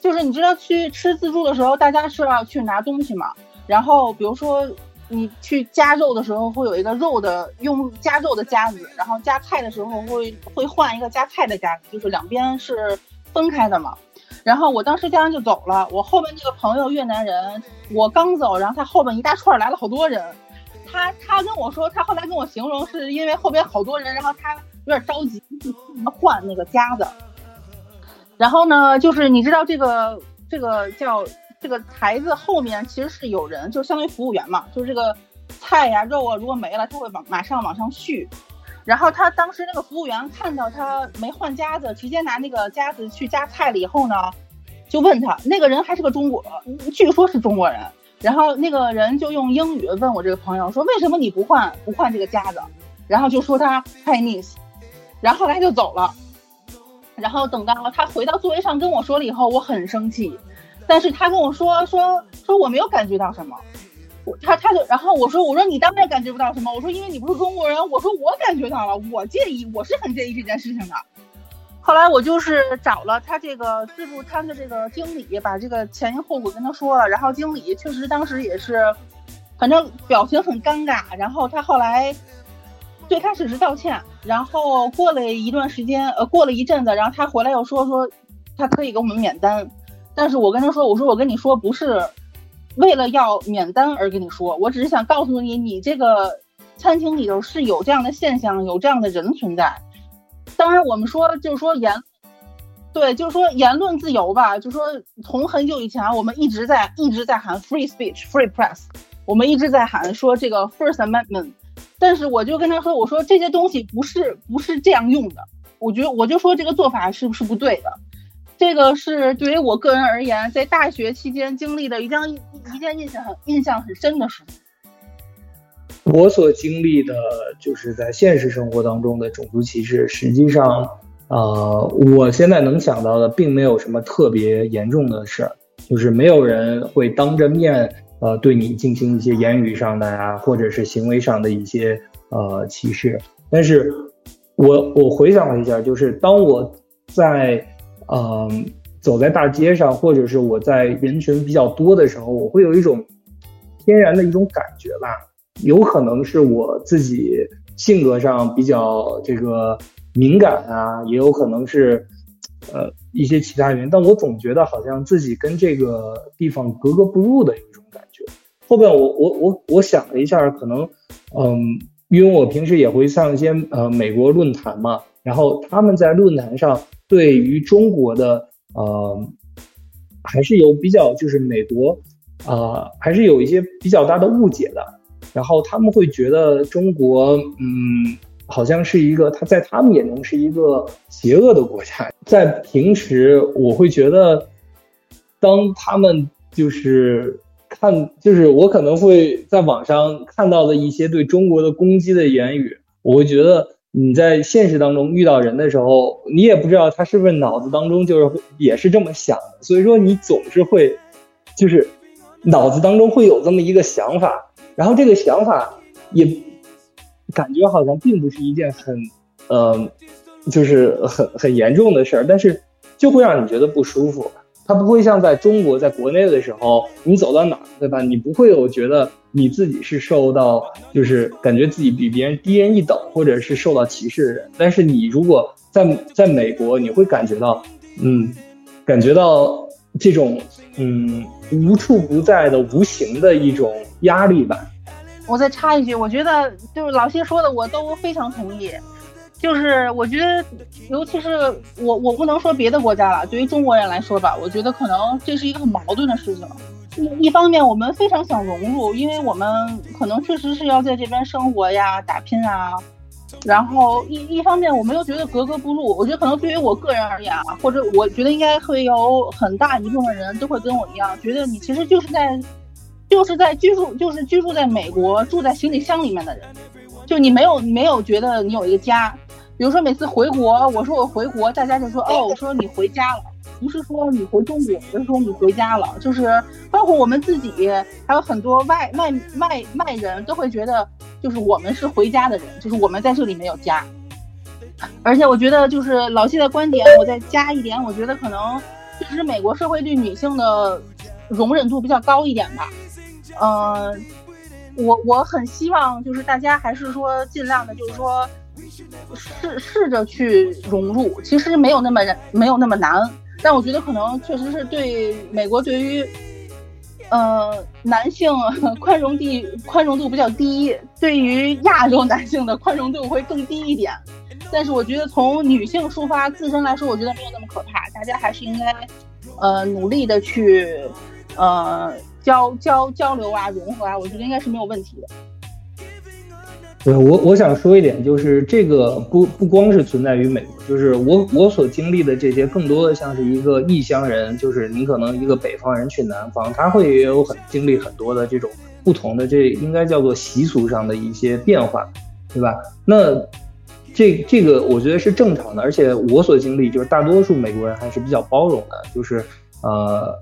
就是你知道去吃自助的时候，大家是要去拿东西嘛，然后比如说。你去夹肉的时候会有一个肉的用夹肉的夹子，然后夹菜的时候会会换一个夹菜的夹子，就是两边是分开的嘛。然后我当时家人就走了，我后面那个朋友越南人，我刚走，然后他后面一大串来了好多人。他他跟我说，他后来跟我形容是因为后边好多人，然后他有点着急去换那个夹子。然后呢，就是你知道这个这个叫。这个台子后面其实是有人，就相当于服务员嘛，就是这个菜呀、肉啊，如果没了，他会往马上往上续。然后他当时那个服务员看到他没换夹子，直接拿那个夹子去夹菜了以后呢，就问他，那个人还是个中国，据说是中国人。然后那个人就用英语问我这个朋友说，为什么你不换不换这个夹子？然后就说他 Chinese，然后后来就走了。然后等到他回到座位上跟我说了以后，我很生气。但是他跟我说说说我没有感觉到什么，我他他就然后我说我说你当然感觉不到什么，我说因为你不是中国人，我说我感觉到了，我介意，我是很介意这件事情的。后来我就是找了他这个自助餐的这个经理，把这个前因后果跟他说了，然后经理确实当时也是，反正表情很尴尬，然后他后来最开始是道歉，然后过了一段时间，呃，过了一阵子，然后他回来又说说他可以给我们免单。但是我跟他说，我说我跟你说不是为了要免单而跟你说，我只是想告诉你，你这个餐厅里头是有这样的现象，有这样的人存在。当然，我们说就是说言，对，就是说言论自由吧，就是说从很久以前我们一直在一直在喊 free speech、free press，我们一直在喊说这个 First Amendment。但是我就跟他说，我说这些东西不是不是这样用的，我觉得我就说这个做法是不是不对的。这个是对于我个人而言，在大学期间经历的一件一件印象很印象很深的事情。我所经历的就是在现实生活当中的种族歧视，实际上，呃，我现在能想到的并没有什么特别严重的事儿，就是没有人会当着面呃对你进行一些言语上的呀，或者是行为上的一些呃歧视。但是我我回想了一下，就是当我在嗯，走在大街上，或者是我在人群比较多的时候，我会有一种天然的一种感觉吧。有可能是我自己性格上比较这个敏感啊，也有可能是呃一些其他原因。但我总觉得好像自己跟这个地方格格不入的一种感觉。后边我我我我想了一下，可能嗯，因为我平时也会上一些呃美国论坛嘛，然后他们在论坛上。对于中国的呃，还是有比较，就是美国啊，还是有一些比较大的误解的。然后他们会觉得中国，嗯，好像是一个他在他们眼中是一个邪恶的国家。在平时，我会觉得，当他们就是看，就是我可能会在网上看到的一些对中国的攻击的言语，我会觉得。你在现实当中遇到人的时候，你也不知道他是不是脑子当中就是也是这么想的，所以说你总是会，就是脑子当中会有这么一个想法，然后这个想法也感觉好像并不是一件很，呃，就是很很严重的事儿，但是就会让你觉得不舒服。它不会像在中国，在国内的时候，你走到哪，对吧？你不会有觉得你自己是受到，就是感觉自己比别人低人一等，或者是受到歧视的人。但是你如果在在美国，你会感觉到，嗯，感觉到这种嗯无处不在的无形的一种压力吧。我再插一句，我觉得就是老谢说的，我都非常同意。就是我觉得，尤其是我，我不能说别的国家了。对于中国人来说吧，我觉得可能这是一个很矛盾的事情。一一方面我们非常想融入，因为我们可能确实是要在这边生活呀、打拼啊。然后一一方面我们又觉得格格不入。我觉得可能对于我个人而言啊，或者我觉得应该会有很大一部分人都会跟我一样，觉得你其实就是在就是在居住，就是居住在美国，住在行李箱里面的人，就你没有没有觉得你有一个家。比如说每次回国，我说我回国，大家就说哦，我说你回家了。不是说你回中国，而是说你回家了。就是包括我们自己，还有很多外外外外人都会觉得，就是我们是回家的人，就是我们在这里没有家。而且我觉得，就是老谢的观点，我再加一点，我觉得可能确实美国社会对女性的容忍度比较高一点吧。嗯，我我很希望就是大家还是说尽量的，就是说试试着去融入，其实没有那么没有那么难。但我觉得可能确实是对美国对于，呃，男性 宽容地宽容度比较低，对于亚洲男性的宽容度会更低一点。但是我觉得从女性出发自身来说，我觉得没有那么可怕。大家还是应该，呃，努力的去，呃，交交交流啊，融合啊，我觉得应该是没有问题的。对我，我想说一点，就是这个不不光是存在于美国，就是我我所经历的这些，更多的像是一个异乡人，就是你可能一个北方人去南方，他会也有很经历很多的这种不同的，这应该叫做习俗上的一些变化，对吧？那这这个我觉得是正常的，而且我所经历就是大多数美国人还是比较包容的，就是呃。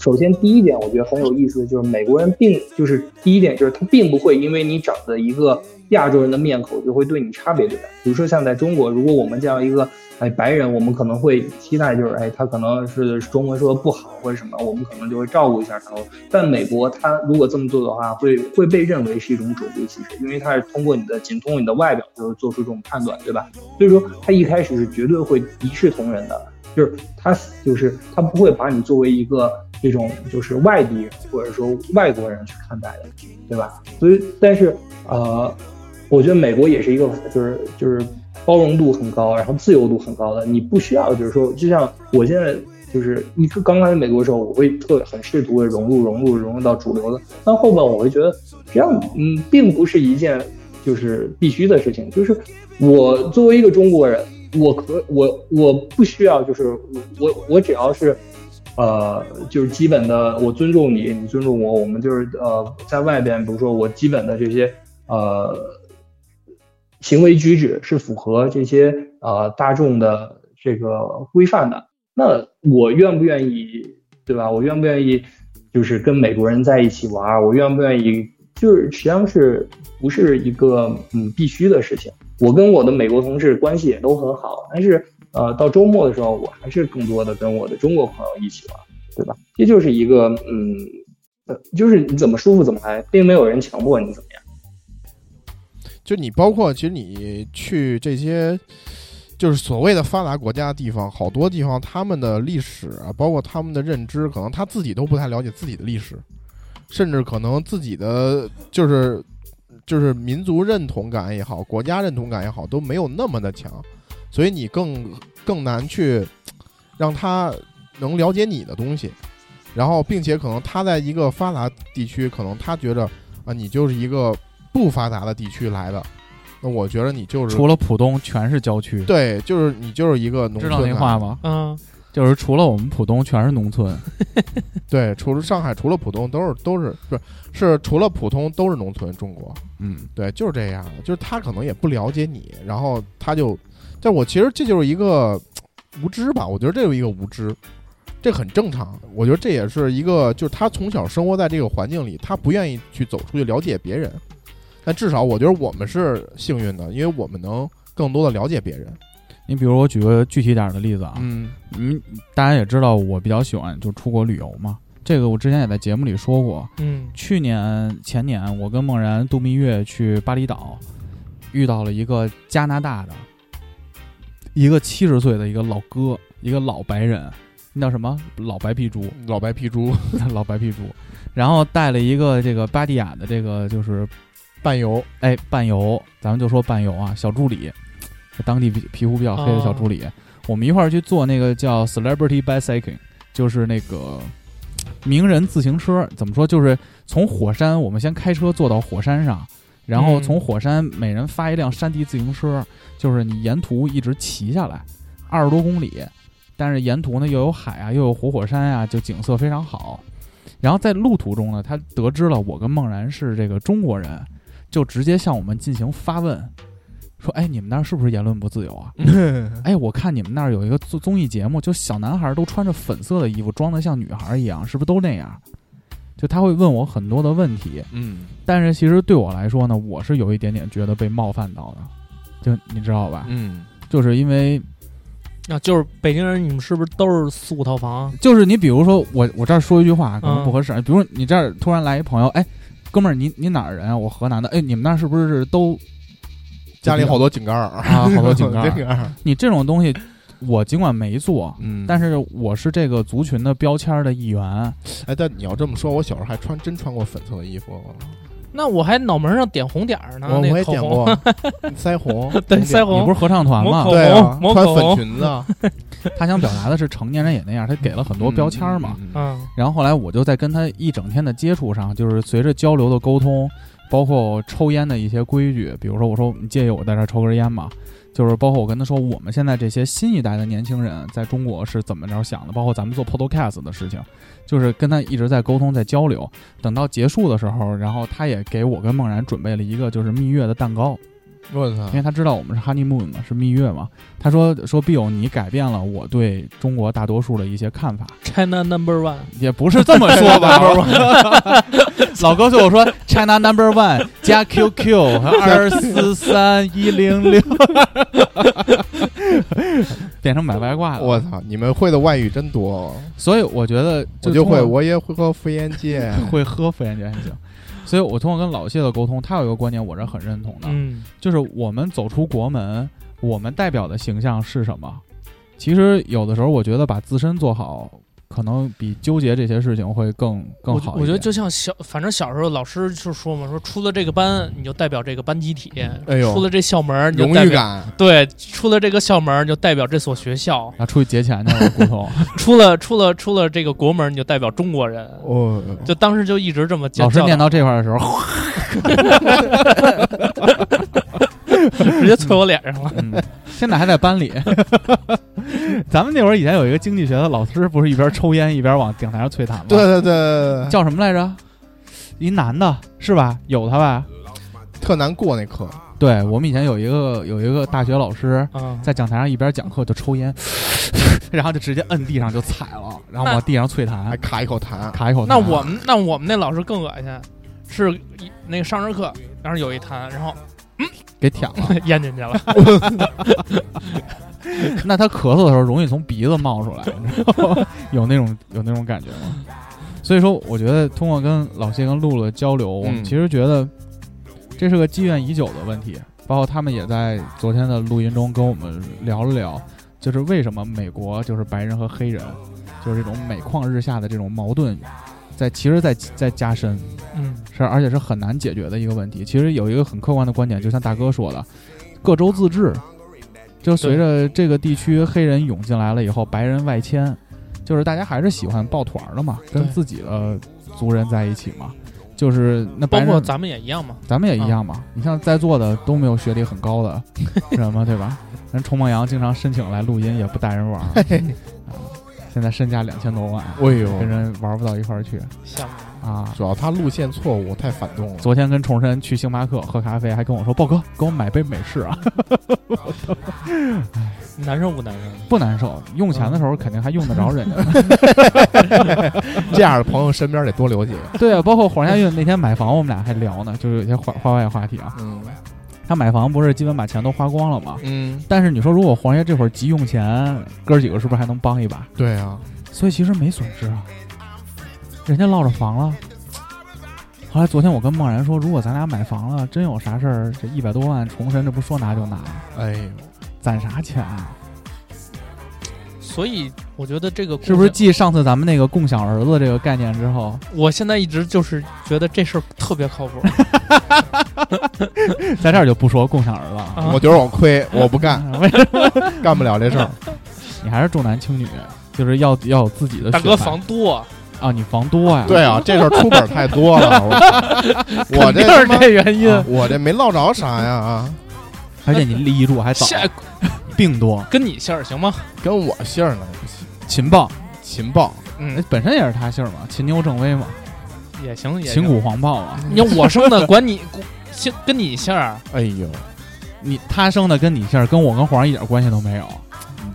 首先，第一点我觉得很有意思，就是美国人并就是第一点就是他并不会因为你长得一个亚洲人的面孔就会对你差别对待。比如说像在中国，如果我们这样一个哎白人，我们可能会期待就是哎他可能是中文说的不好或者什么，我们可能就会照顾一下他。但美国他如果这么做的话，会会被认为是一种种族歧视，因为他是通过你的仅通过你的外表就是做出这种判断，对吧？所以说他一开始是绝对会一视同仁的。就是他，就是他不会把你作为一个这种就是外地人或者说外国人去看待的，对吧？所以，但是呃，我觉得美国也是一个就是就是包容度很高，然后自由度很高的。你不需要就是说，就像我现在就是你刚来美国的时候，我会特很试图的融入融入融入到主流的，但后面我会觉得这样嗯，并不是一件就是必须的事情。就是我作为一个中国人。我可我我不需要，就是我我只要是，呃，就是基本的，我尊重你，你尊重我，我们就是呃，在外边，比如说我基本的这些呃行为举止是符合这些呃大众的这个规范的，那我愿不愿意，对吧？我愿不愿意就是跟美国人在一起玩？我愿不愿意？就是实际上是不是一个嗯必须的事情？我跟我的美国同事关系也都很好，但是呃，到周末的时候，我还是更多的跟我的中国朋友一起玩，对吧？这就是一个嗯，呃，就是你怎么舒服怎么来，并没有人强迫你怎么样。就你包括其实你去这些就是所谓的发达国家的地方，好多地方他们的历史啊，包括他们的认知，可能他自己都不太了解自己的历史，甚至可能自己的就是。就是民族认同感也好，国家认同感也好，都没有那么的强，所以你更更难去让他能了解你的东西，然后并且可能他在一个发达地区，可能他觉得啊，你就是一个不发达的地区来的，那我觉得你就是除了浦东全是郊区，对，就是你就是一个农村，知道那话吗？嗯。就是除了我们浦东全是农村，对，除了上海，除了浦东都是都是不是是除了普通都是农村。中国，嗯，对，就是这样的。就是他可能也不了解你，然后他就，但我其实这就是一个无知吧。我觉得这有一个无知，这很正常。我觉得这也是一个，就是他从小生活在这个环境里，他不愿意去走出去了解别人。但至少我觉得我们是幸运的，因为我们能更多的了解别人。你比如我举个具体点的例子啊，嗯，嗯，大家也知道我比较喜欢就出国旅游嘛，这个我之前也在节目里说过，嗯，去年前年我跟梦然度蜜月去巴厘岛，遇到了一个加拿大的，一个七十岁的一个老哥，一个老白人，那叫什么？老白皮猪，老白皮猪，老白皮猪，然后带了一个这个巴蒂亚的这个就是伴游，哎，伴游，咱们就说伴游啊，小助理。当地皮皮肤比较黑的小助理，我们一块儿去做那个叫 Celebrity Bicycling，就是那个名人自行车。怎么说？就是从火山，我们先开车坐到火山上，然后嗯从火山每人发一辆山地自行车，就是你沿途一直骑下来，二十多公里，但是沿途呢又有海啊，又有活火山啊，就景色非常好。然后在路途中呢，他得知了我跟梦然是这个中国人，就直接向我们进行发问，说：“哎，你们那儿是不是言论不自由啊？哎，我看你们那儿有一个综综艺节目，就小男孩都穿着粉色的衣服，装的像女孩一样，是不是都那样？”就他会问我很多的问题，嗯，但是其实对我来说呢，我是有一点点觉得被冒犯到的，就你知道吧？嗯，就是因为啊，就是北京人，你们是不是都是四五套房？就是你比如说我我这儿说一句话可能嗯不合适，比如你这儿突然来一朋友，哎，哥们儿你你哪儿人啊？我河南的，哎，你们那儿是不是都家里好多井盖儿。啊好多 井盖儿，你这种东西，我尽管没做，嗯，但是我是这个族群的标签的一员。哎，但你要这么说，我小时候还穿真穿过粉色的衣服，那我还脑门上点红点儿呢，我我也点过 腮红，对腮红。你不是合唱团吗？对啊，穿粉裙子，他想表达的是成年人也那样，他给了很多标签嘛。嗯然后后来我就在跟他一整天的接触上，就是随着交流的沟通，包括抽烟的一些规矩，比如说我说你介意我在这抽根烟吗？就是包括我跟他说，我们现在这些新一代的年轻人在中国是怎么着想的，包括咱们做 podcast 的事情，就是跟他一直在沟通，在交流。等到结束的时候，然后他也给我跟梦然准备了一个就是蜜月的蛋糕，我操因，为他知道我们是 honeymoon 嘛，是蜜月嘛。他说说 Bill，你改变了我对中国大多数的一些看法。，China Number One，也不是这么说吧，老哥对我说 China Number One 加 QQ 和 二四三一零六，变成买外挂了。我操，你们会的外语真多，哦所以我觉得我就会，我也会喝福烟戒，会喝福烟戒还行。所以我通过跟老谢的沟通，他有一个观点我是很认同的，嗯就是我们走出国门，我们代表的形象是什么？其实有的时候，我觉得把自身做好，可能比纠结这些事情会更更好。我觉我觉得就像小，反正小时候老师就说嘛，说出了这个班你就代表这个班集体，哎呦。出了这校门你荣誉感，对，出了这个校门你就代表这所学校，啊出去劫钱去了，骨头。出了出了出了这个国门你就代表中国人。哦，就当时就一直这么教老师念到这块的时候，直接啐我脸上了。嗯，现在还在班里。咱们那会儿以前有一个经济学的老师，不是一边抽烟一边往讲台上啐痰吗？对，对对，叫什么来着？一男的是吧？有他吧？特难过那课，对我们以前有一个有一个大学老师，嗯，在讲台上一边讲课就抽烟，然后就直接摁地上就踩了，然后往地上啐还痰，卡一口痰，卡一口痰。那我们那我们那老师更恶心，是一那个上着课，然后有一痰，然后给舔了。咽进去了。那他咳嗽的时候容易从鼻子冒出来，你知道吗？有那种有那种感觉吗？所以说，我觉得通过跟老谢跟露露的交流，我们嗯其实觉得这是个积怨已久的问题。包括他们也在昨天的录音中跟我们聊了聊，就是为什么美国就是白人和黑人，就是这种每况日下的这种矛盾，在其实在在加深。嗯，是，而且是很难解决的一个问题。其实有一个很客观的观点，就像大哥说的，各州自治。就随着这个地区黑人涌进来了以后，白人外迁，就是大家还是喜欢抱团儿的嘛，跟自己的族人在一起嘛。就是那，包括咱们也一样嘛。咱们也一样嘛。你像在座的都没有学历很高的 人嘛，对吧？人崇梦阳经常申请来录音，也不带人玩现在身价两千多万，哎呦，跟人玩不到一块儿去啊。主要他路线错误，太反动了。昨天跟重申去星巴克喝咖啡，还跟我说：“豹哥，给我买杯美式啊。难受不难受？”不难受，用钱的时候肯定还用得着人家。这样的朋友身边得多留几个。对啊，包括黄家韵那天买房，我们俩还聊呢，就是有些话话外话题啊。嗯他买房不是基本把钱都花光了吗？嗯，但是你说如果黄爷这会儿急用钱，哥几个是不是还能帮一把？对啊，所以其实没损失啊，人家落着房了。后来昨天我跟梦然说，如果咱俩买房了，真有啥事儿，这一百多万重申，这不说拿就拿，哎呦，攒啥钱啊？所以我觉得这个是不是？继上次咱们那个共享儿子这个概念之后，我现在一直就是觉得这事儿特别靠谱。在这儿就不说共享儿子了？啊我觉得我亏，我不干，为什么？干不了这事儿。你还是重男轻女，就是要要有自己的大哥脉房多，啊，你房多呀？对啊，这事儿出本太多了，我 我这是这原因，我这没落着啥呀啊！而且你立住还早，病多，跟你姓儿行吗？跟我姓儿呢？秦豹，秦豹，嗯，本身也是他姓嘛，秦牛正威嘛，也行，秦古黄豹啊。你我生的管你姓跟你姓儿？哎呦，你他生的跟你姓儿，跟我跟皇上一点关系都没有。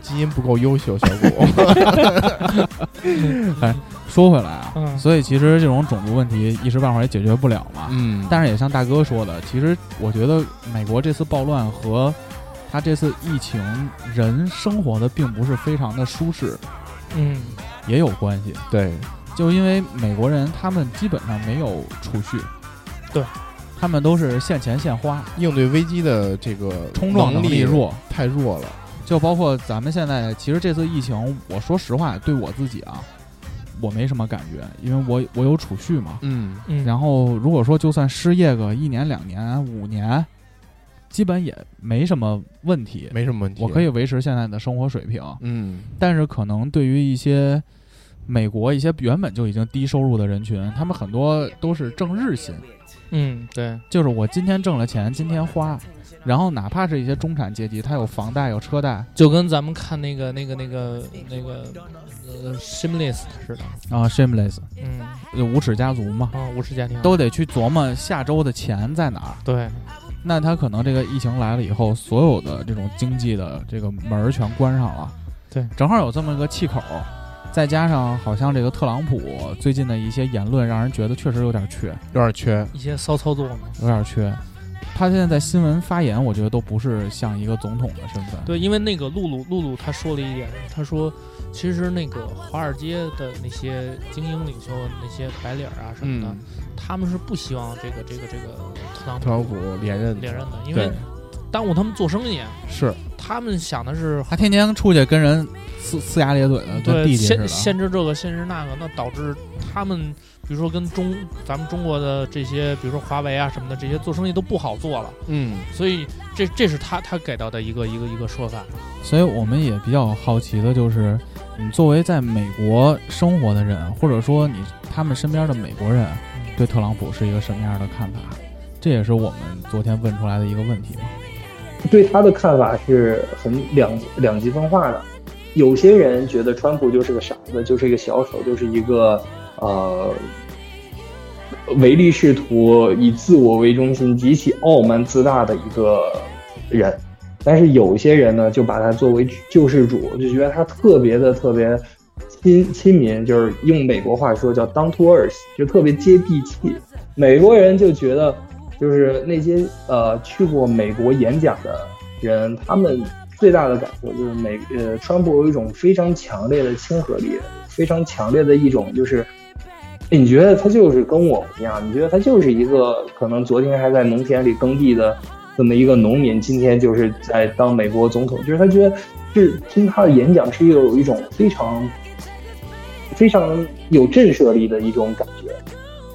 你基因不够优秀，小谷。哎，说回来啊，所以其实这种种族问题一时半会儿也解决不了嘛。嗯，但是也像大哥说的，其实我觉得美国这次暴乱和他这次疫情，人生活的并不是非常的舒适，嗯，也有关系。对，就因为美国人他们基本上没有储蓄，对，他们都是现钱现花，应对危机的这个冲撞能力弱，太弱了。就包括咱们现在，其实这次疫情，我说实话，对我自己啊，我没什么感觉，因为我我有储蓄嘛。嗯嗯。然后如果说就算失业个一年、两年、五年，基本也没什么问题，没什么问题，我可以维持现在的生活水平。嗯。但是可能对于一些美国一些原本就已经低收入的人群，他们很多都是挣日薪。嗯，对，就是我今天挣了钱，今天花。然后，哪怕是一些中产阶级，他有房贷、有车贷，就跟咱们看那个、那个、那个、那个呃，Shameless 似的。啊，Shameless，嗯，无耻家族嘛，啊，无耻家庭。都得去琢磨下周的钱在哪儿。对，那他可能这个疫情来了以后，所有的这种经济的这个门儿全关上了。对，正好有这么一个气口，再加上好像这个特朗普最近的一些言论，让人觉得确实有点缺，有点缺。一些骚操作嘛，有点缺。他现在在新闻发言，我觉得都不是像一个总统的身份。对，因为那个露露露露他说了一点，他说其实那个华尔街的那些精英领袖、那些白领啊什么的，他们是不希望这个这个这个特朗特朗普连任连任的，因为耽误他们做生意。是，他们想的是他天天出去跟人呲呲牙咧嘴的，对。限限制这个，限制那个，那导致他们。比如说跟中咱们中国的这些，比如说华为啊什么的，这些做生意都不好做了。嗯，所以这这是他他给到的一个一个一个说法。所以我们也比较好奇的就是，你作为在美国生活的人，或者说你他们身边的美国人，对特朗普是一个什么样的看法？这也是我们昨天问出来的一个问题嘛。对他的看法是很两两极分化的，有些人觉得川普就是个傻子，就是一个小丑，就是一个。呃，唯利是图、以自我为中心、极其傲慢自大的一个人，但是有些人呢，就把他作为救世主，就觉得他特别的特别亲亲民，就是用美国话说叫 down to earth，就特别接地气。美国人就觉得，就是那些呃去过美国演讲的人，他们最大的感受就是美呃川普有一种非常强烈的亲和力，非常强烈的一种就是。你觉得他就是跟我一样？你觉得他就是一个可能昨天还在农田里耕地的这么一个农民，今天就是在当美国总统？就是他觉得是听他的演讲是有一种非常非常有震慑力的一种感觉。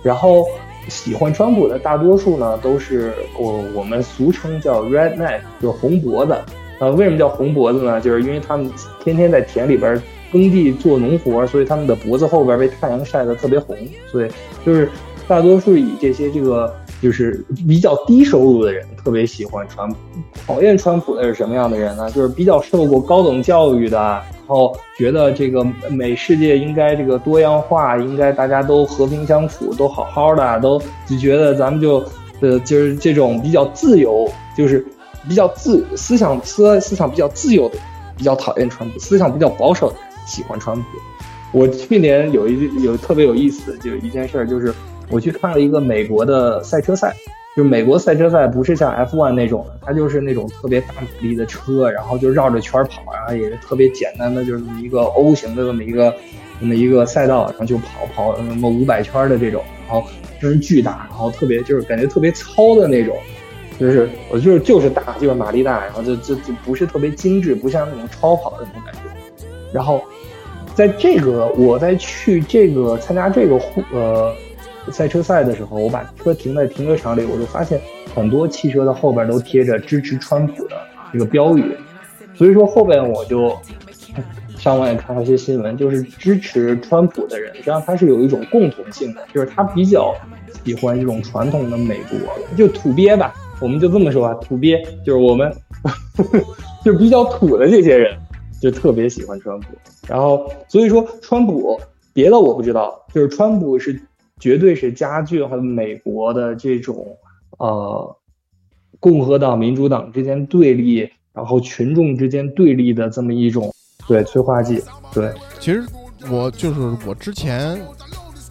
然后喜欢川普的大多数呢，都是我我们俗称叫 red neck，就是红脖子。呃，为什么叫红脖子呢？就是因为他们天天在田里边。耕地做农活，所以他们的脖子后边被太阳晒得特别红。所以就是大多数以这些这个就是比较低收入的人特别喜欢川普。讨厌川普的是什么样的人呢？就是比较受过高等教育的，然后觉得这个美世界应该这个多样化，应该大家都和平相处，都好好的，都就觉得咱们就呃就是这种比较自由，就是比较自思想思思想比较自由的，比较讨厌川普，思想比较保守的。喜欢川普，我去年有一有特别有意思，就一件事儿，就是我去看了一个美国的赛车赛，就美国赛车赛不是像 F1 那种的，它就是那种特别大马力的车，然后就绕着圈跑，然后也是特别简单的，就是一个 O 型的这么一个这么一个赛道，然后就跑跑什么五百圈的这种，然后真是巨大，然后特别就是感觉特别糙的那种，就是我就是就是大，就是马力大，然后就就就不是特别精致，不像那种超跑的那种感觉，然后。在这个我在去这个参加这个户呃赛车赛的时候，我把车停在停车场里，我就发现很多汽车的后边都贴着支持川普的这个标语，所以说后边我就上网也看到一些新闻，就是支持川普的人，实际上他是有一种共同性的，就是他比较喜欢这种传统的美国，就土鳖吧，我们就这么说吧，土鳖就是我们，就比较土的这些人，就特别喜欢川普。然后所以说，川普别的我不知道，就是川普是绝对是加剧了美国的这种呃共和党、民主党之间对立。然后群众之间对立的这么一种，对催化剂，对。其实我就是我之前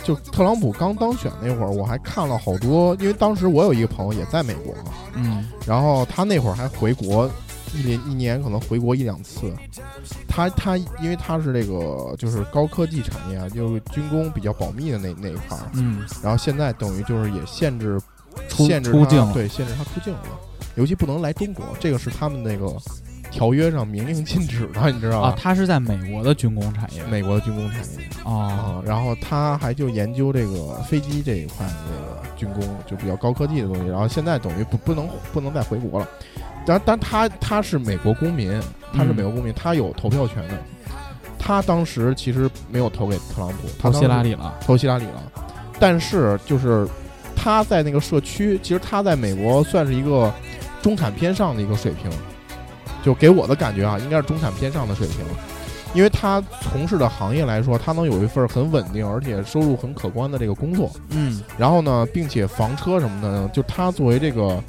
就特朗普刚当选那会儿，我还看了好多，因为当时我有一个朋友也在美国嘛，嗯，然后他那会儿还回国，一年一年可能回国一两次。他他因为他是这个就是高科技产业啊，就是军工比较保密的那那一块儿，嗯，然后现在等于就是也限制出限制出境，对，限制他出境了。尤其不能来中国，这个是他们那个条约上明令禁止的，你知道吧？啊，他是在美国的军工产业，美国的军工产业啊。然后他还就研究这个飞机这一块的这个军工，就比较高科技的东西。然后现在等于不不能不能再回国了。但但他他是美国公民，他是美国公民，他有投票权的。他当时其实没有投给特朗普，投希拉里了，投希拉里了。但是就是他在那个社区，其实他在美国算是一个。中产偏上的一个水平，就给我的感觉啊，应该是中产偏上的水平，因为他从事的行业来说，他能有一份很稳定而且收入很可观的这个工作，嗯，然后呢，并且房车什么的，就他作为这个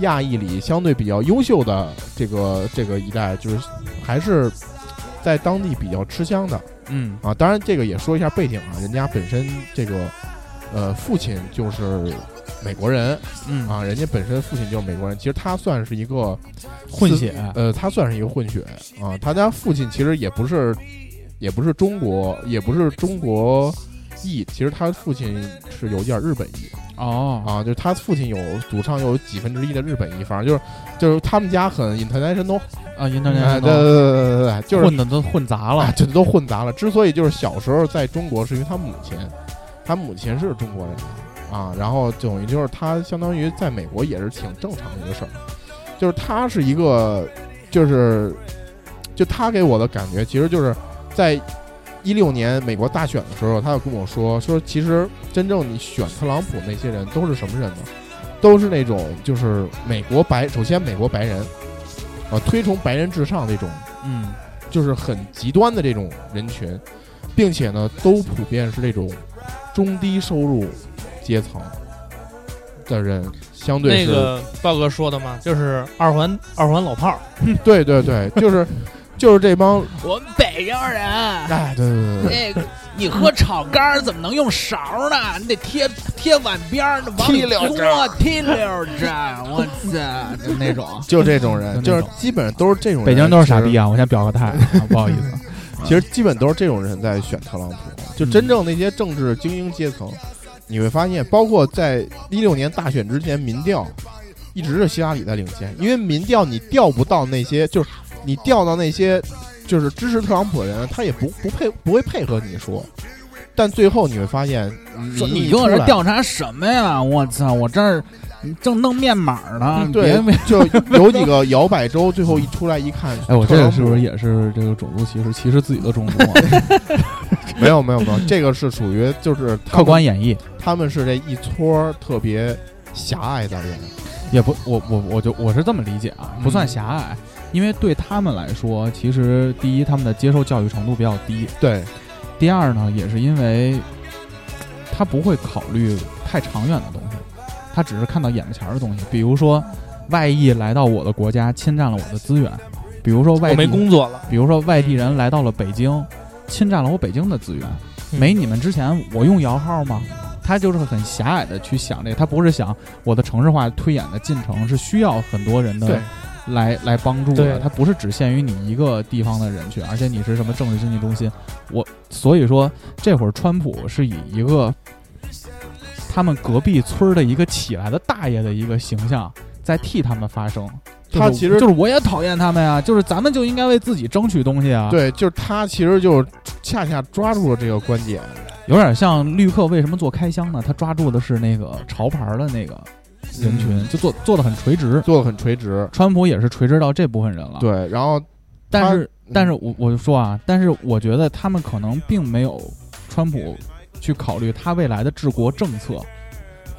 亚裔里相对比较优秀的这个这个一代，就是还是在当地比较吃香的，嗯。啊，当然这个也说一下背景啊，人家本身这个呃父亲就是。美国人，嗯。啊，人家本身父亲就是美国人，其实他算是一个混血，呃，他算是一个混血。啊。他家父亲其实也不是，也不是中国，也不是中国裔，其实他父亲是有点日本裔哦。啊，就是他父亲有祖上有几分之一的日本裔，反正就是就是他们家很 international 啊，international，对对对对对，就是混的都混杂了，这都混杂了。之所以就是小时候在中国，是因为他母亲，他母亲是中国人。啊，然后等于就是他相当于在美国也是挺正常的一个事儿，就是他是一个，就是，就他给我的感觉，其实就是在一六年美国大选的时候，他就跟我说说，其实真正你选特朗普那些人都是什么人呢？都是那种就是美国白，首先美国白人，啊，推崇白人至上那种，嗯，就是很极端的这种人群，并且呢，都普遍是那种中低收入。阶层的人相对那个豹哥说的嘛，就是二环二环老炮儿，对对对，就是就是这帮我们北京人，哎，对对对，那个你喝炒肝怎么能用勺呢？你得贴贴碗边儿，往里嘬，踢溜着，我操，就那种，就这种人，就是基本上都是这种人，北京都是傻逼啊！我先表个态，不好意思，其实基本都是这种人在选特朗普，就真正那些政治精英阶层。你会发现，包括在一六年大选之前，民调一直是希拉里在领先，因为民调你调不到那些，就是你调到那些就是支持特朗普的人，他也不不配不会配合你说，但最后你会发现，你你搁这调查什么呀？我操，我这儿正弄面码呢，对，就有几个摇摆州，最后一出来一看，哎，我这个是不是也是这个种族歧视，歧视自己的种族？没有没有没有，这个是属于就是客观演绎。他们是这一撮特别狭隘的人，也不，我我我就我是这么理解啊，不算狭隘，因为对他们来说，其实第一，他们的接受教育程度比较低，对；第二呢，也是因为他不会考虑太长远的东西，他只是看到眼巴前的东西，比如说外溢来到我的国家侵占了我的资源，比如说外地没工作了，比如说外地人来到了北京，侵占了我北京的资源，没你们之前我用摇号吗？他就是很狭隘的去想这个，他不是想我的城市化推演的进程是需要很多人的来来帮助的，他不是只限于你一个地方的人去，而且你是什么政治经济中心，我所以说这会儿川普是以一个他们隔壁村的一个起来的大爷的一个形象在替他们发声。他其实就是我也讨厌他们呀，就是咱们就应该为自己争取东西啊。对，就是他其实就恰恰抓住了这个观点。有点像绿客为什么做开箱呢？他抓住的是那个潮牌的那个人群，就做做的很垂直，做的很垂直。川普也是垂直到这部分人了。对，然后但是，但是我我就说啊，但是我觉得他们可能并没有川普去考虑他未来的治国政策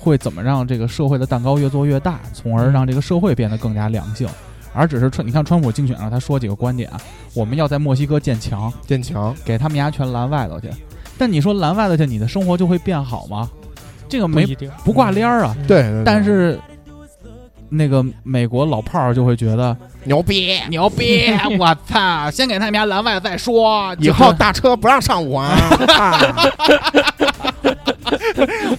会怎么让这个社会的蛋糕越做越大，从而让这个社会变得更加良性，而只是川你看川普竞选上他说几个观点啊，我们要在墨西哥建墙，建墙，给他们家全拦外头去。但你说拦外头去，你的生活就会变好吗？这个没不挂链儿啊。对，但是。那个美国老炮儿就会觉得牛逼牛逼！我操！先给他们家拦外再说，以后大车不让上我。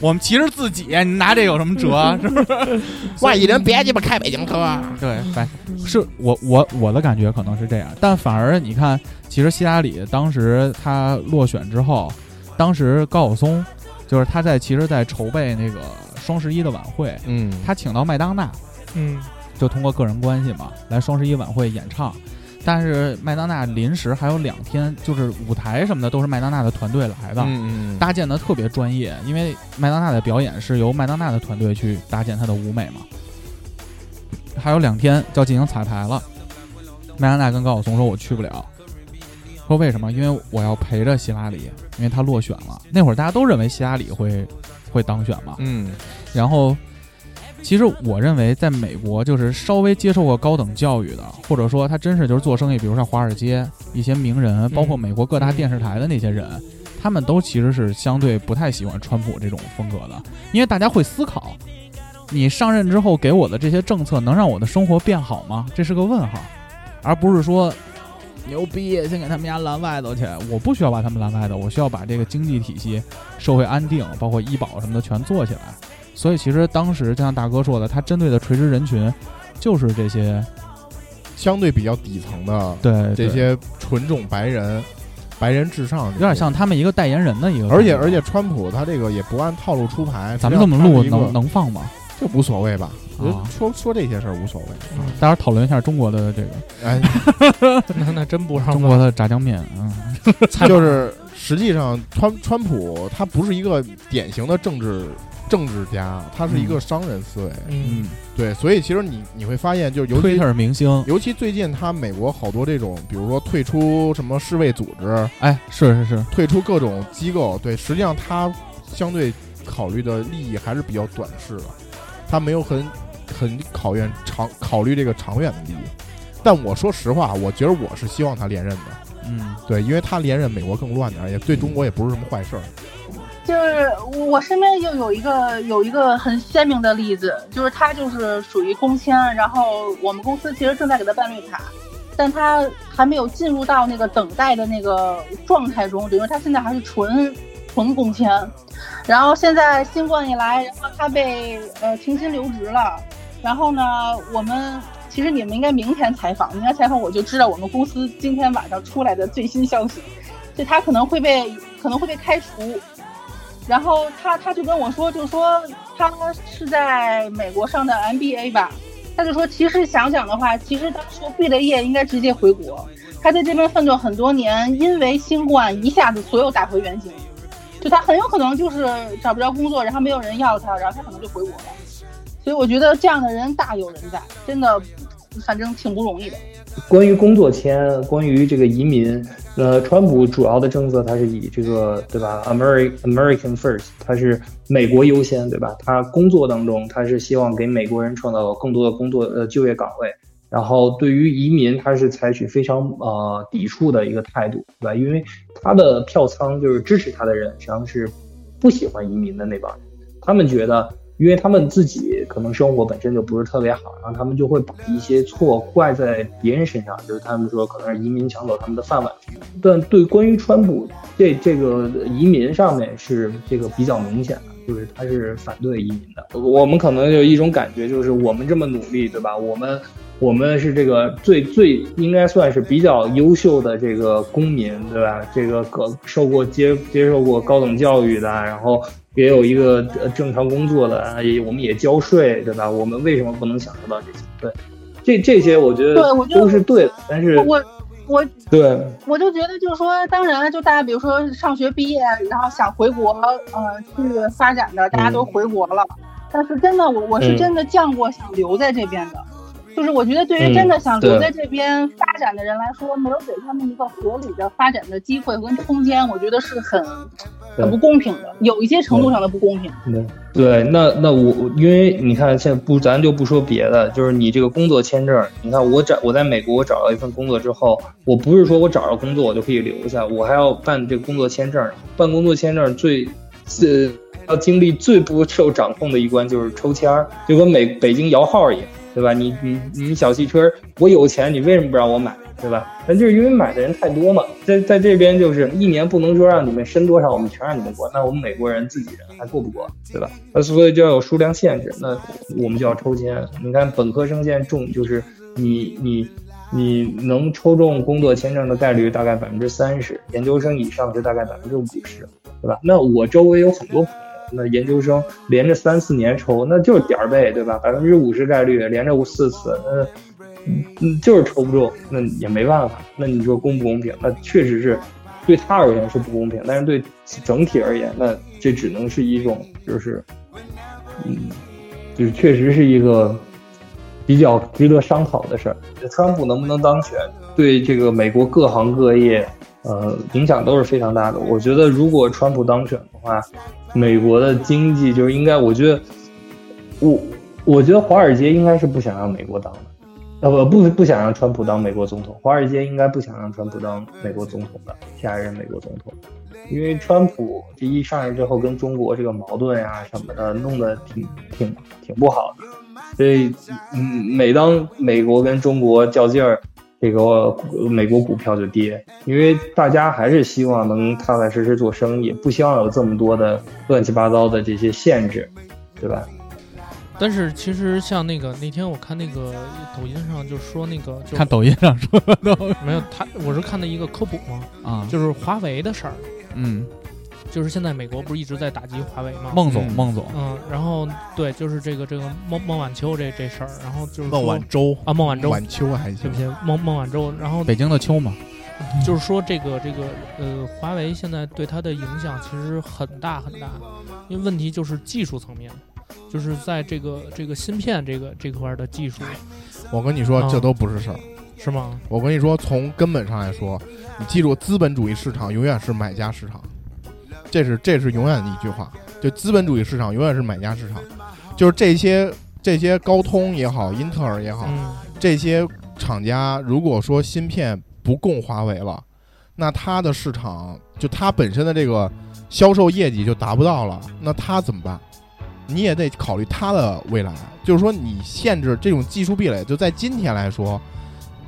我们骑着自己，你拿这有什么辙？是不是？外地人别鸡巴开北京车。对，反是我我我的感觉可能是这样，但反而你看，其实希拉里当时他落选之后，当时高晓松就是他在其实，在筹备那个双十一的晚会，嗯，他请到麦当娜。嗯，就通过个人关系嘛，来双十一晚会演唱。但是麦当娜临时还有两天，就是舞台什么的都是麦当娜的团队来的，搭建的特别专业。因为麦当娜的表演是由麦当娜的团队去搭建她的舞美嘛。还有两天就要进行彩排了，麦当娜跟高晓松说：“我去不了。”说为什么？因为我要陪着希拉里，因为她落选了。那会儿大家都认为希拉里会会当选嘛。嗯，然后。其实我认为，在美国就是稍微接受过高等教育的，或者说他真是就是做生意，比如像华尔街一些名人，包括美国各大电视台的那些人，他们都其实是相对不太喜欢川普这种风格的，因为大家会思考，你上任之后给我的这些政策能让我的生活变好吗？这是个问号，而不是说牛逼，先给他们家拦外头去，我不需要把他们拦外头，我需要把这个经济体系、社会安定，包括医保什么的全做起来。所以其实当时就像大哥说的，他针对的垂直人群，就是这些相对比较底层的，对这些纯种白人，白人至上，有点像他们一个代言人的一个。而且而且，川普他这个也不按套路出牌，咱们这么录能能放吗？这无所谓吧？说说这些事儿无所谓。大家讨论一下中国的这个，哎，那那真不让中国的炸酱面啊，就是实际上川川普他不是一个典型的政治。政治家，他是一个商人思维，嗯，对，所以其实你你会发现，就是尤其是明星，尤其最近他美国好多这种，比如说退出什么世卫组织，哎，是是是，退出各种机构，对，实际上他相对考虑的利益还是比较短视的，他没有很很考验长考虑这个长远的利益。但我说实话，我觉得我是希望他连任的，嗯，对，因为他连任，美国更乱点，也对中国也不是什么坏事儿。就是我身边就有一个有一个很鲜明的例子，就是他就是属于工签，然后我们公司其实正在给他办绿卡，但他还没有进入到那个等待的那个状态中，等于他现在还是纯纯工签。然后现在新冠一来，然后他被呃停薪留职了。然后呢，我们其实你们应该明天采访，明天采访我就知道我们公司今天晚上出来的最新消息，就他可能会被可能会被开除。然后他他就跟我说，就说他是在美国上的 MBA 吧，他就说其实想想的话，其实当初毕了业应该直接回国。他在这边奋斗很多年，因为新冠一下子所有打回原形，就他很有可能就是找不着工作，然后没有人要他，然后他可能就回国了。所以我觉得这样的人大有人在，真的，反正挺不容易的。关于工作签，关于这个移民，呃，川普主要的政策，他是以这个对吧，American American First，他是美国优先，对吧？他工作当中，他是希望给美国人创造更多的工作呃就业岗位。然后对于移民，他是采取非常呃抵触的一个态度，对吧？因为他的票仓就是支持他的人，实际上是不喜欢移民的那帮人，他们觉得。因为他们自己可能生活本身就不是特别好，然后他们就会把一些错怪在别人身上，就是他们说可能是移民抢走他们的饭碗。但对关于川普这这个移民上面是这个比较明显的，就是他是反对移民的。我们可能有一种感觉，就是我们这么努力，对吧？我们我们是这个最最应该算是比较优秀的这个公民，对吧？这个可受过接接受过高等教育的，然后。也有一个呃正常工作的，也我们也交税，对吧？我们为什么不能享受到这些？对，这这些我觉得都是对的。但是，我我对，我就觉得就是说，当然，就大家比如说上学毕业，然后想回国呃去发展的，大家都回国了。但是真的，我我是真的降过想留在这边的。就是我觉得对于真的想留在这边发展的人来说，没有给他们一个合理的发展的机会跟空间，我觉得是很很不公平的，有一些程度上的不公平。对对，那那我我因为你看现在不，咱就不说别的，就是你这个工作签证，你看我找我在美国我找到一份工作之后，我不是说我找着工作我就可以留下，我还要办这个工作签证。办工作签证最最要经历最不受掌控的一关就是抽签儿，就跟美北京摇号一样，对吧？你你你小汽车，我有钱，你为什么不让我买？对吧？那就是因为买的人太多嘛，在在这边就是一年不能说让你们申多少，我们全让你们过，那我们美国人自己人还过不过，对吧？那所以就要有数量限制，那我们就要抽签。你看本科生现在中就是你你你能抽中工作签证的概率大概百分之三十，研究生以上是大概百分之五十，对吧？那我周围有很多。那研究生连着三四年抽，那就是点儿背，对吧？百分之五十概率连着四次，那嗯嗯就是抽不中，那也没办法。那你说公不公平？那确实是对他而言是不公平，但是对整体而言，那这只能是一种就是嗯，就是确实是一个比较值得商讨的事儿。川普能不能当选，对这个美国各行各业呃影响都是非常大的。我觉得如果川普当选的话，美国的经济就是应该，我觉得我我觉得华尔街应该是不想让美国当的。呃不不不想让川普当美国总统，华尔街应该不想让川普当美国总统的下一任美国总统，因为川普这一上任之后跟中国这个矛盾呀、什么的弄得挺挺挺不好的，所以嗯每当美国跟中国较劲儿，这个呃美国股票就跌，因为大家还是希望能踏踏实实做生意，不希望有这么多的乱七八糟的这些限制，对吧？但是其实像那个那天我看那个抖音上就说那个就看抖音上说没有他，我是看的一个科普嘛，啊，就是华为的事儿，嗯，就是现在美国不是一直在打击华为吗？孟总嗯孟总，嗯，然后对，就是这个这个孟孟晚秋这这事儿，然后就是孟晚舟啊孟晚舟，晚秋还行对不，起孟孟晚舟，然后北京的秋嘛，就是说这个这个呃，华为现在对它的影响其实很大很大，因为问题就是技术层面，就是在这个这个芯片这个这块儿的技术，我跟你说，啊这都不是事儿。是吗？我跟你说，从根本上来说，你记住，资本主义市场永远是买家市场，这是这是永远的一句话。就资本主义市场永远是买家市场，就是这些这些高通也好，英特尔也好，嗯，这些厂家如果说芯片不供华为了，那它的市场就它本身的这个销售业绩就达不到了，那它怎么办？你也得考虑它的未来，就是说你限制这种技术壁垒，就在今天来说，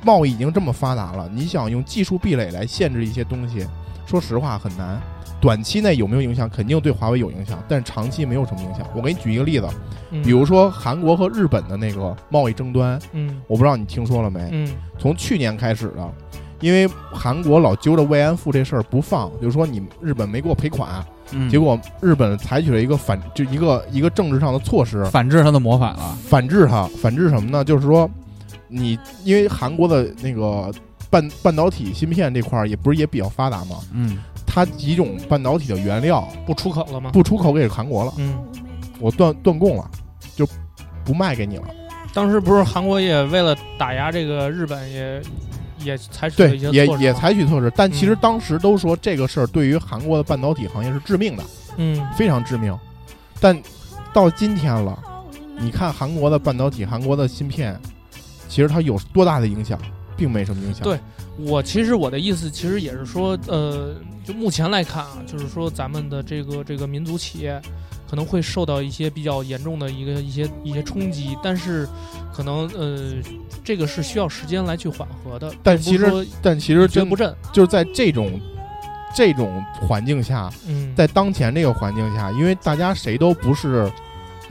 贸易已经这么发达了，你想用技术壁垒来限制一些东西，说实话很难。短期内有没有影响？肯定对华为有影响，但长期没有什么影响。我给你举一个例子，嗯比如说韩国和日本的那个贸易争端，嗯我不知道你听说了没？嗯从去年开始的，因为韩国老揪着慰安妇这事儿不放，就是说你日本没给我赔款，嗯结果日本采取了一个反，就一个一个政治上的措施，反制他的魔法了，反制他，反制什么呢？就是说，你因为韩国的那个半半导体芯片这块儿也不是也比较发达嘛，嗯，它几种半导体的原料不出口了吗？不出口给韩国了，嗯，我断断供了，就不卖给你了。当时不是韩国也为了打压这个日本也也采取了对，也一些措施吗也采取措施，但其实嗯当时都说这个事儿对于韩国的半导体行业是致命的，嗯非常致命。但到今天了，你看韩国的半导体、韩国的芯片，其实它有多大的影响，并没什么影响。对我其实我的意思其实也是说，呃，就目前来看啊，就是说咱们的这个这个民族企业可能会受到一些比较严重的一个一些一些冲击，但是可能呃，这个是需要时间来去缓和的。但其实但其实真不振，就是在这种这种环境下，嗯，在当前这个环境下，因为大家谁都不是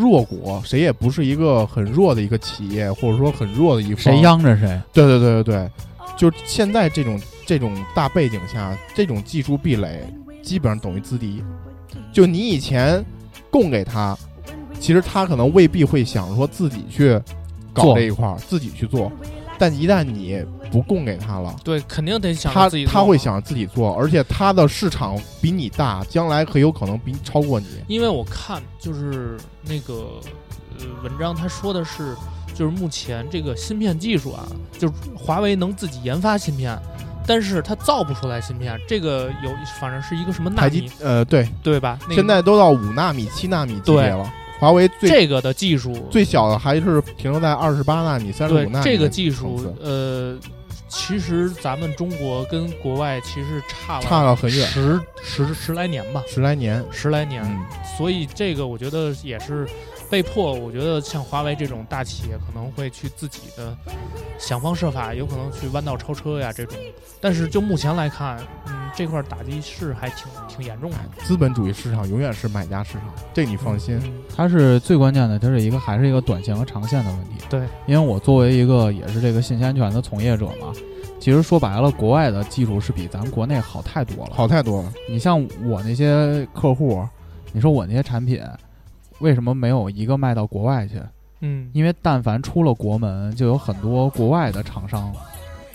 弱国，谁也不是一个很弱的一个企业，或者说很弱的一方。谁央着谁，对对对对对，就现在这种这种大背景下，这种技术壁垒基本上等于资敌。就你以前供给他，其实他可能未必会想说自己去搞这一块儿，自己去做。但一旦你不供给他了，对，肯定得想他自己做他会想自己做，而且他的市场比你大，将来很有可能比超过你。因为我看就是那个呃文章，他说的是，就就是目前这个芯片技术啊，就是华为能自己研发芯片，但是它造不出来芯片，这个有反正是一个什么纳米，呃对，对吧？那个现在都到五纳米、七纳米级别了。华为最这个的技术最小的还是停留在二十八纳米、三十对五纳米这个技术，呃，其实咱们中国跟国外其实差了差了很远，十十十来年吧，十来年。十来年。嗯，所以这个我觉得也是被迫，我觉得像华为这种大企业可能会去自己的想方设法，有可能去弯道超车呀这种。但是就目前来看，嗯，这块打击是还挺挺严重的。资本主义市场永远是买家市场，这你放心。嗯它是最关键的，它是一个还是一个短线和长线的问题。对，因为我作为一个也是这个信息安全的从业者嘛，其实说白了，国外的技术是比咱们国内好太多了。好太多了，你像我那些客户，你说我那些产品为什么没有一个卖到国外去？嗯，因为但凡出了国门，就有很多国外的厂商，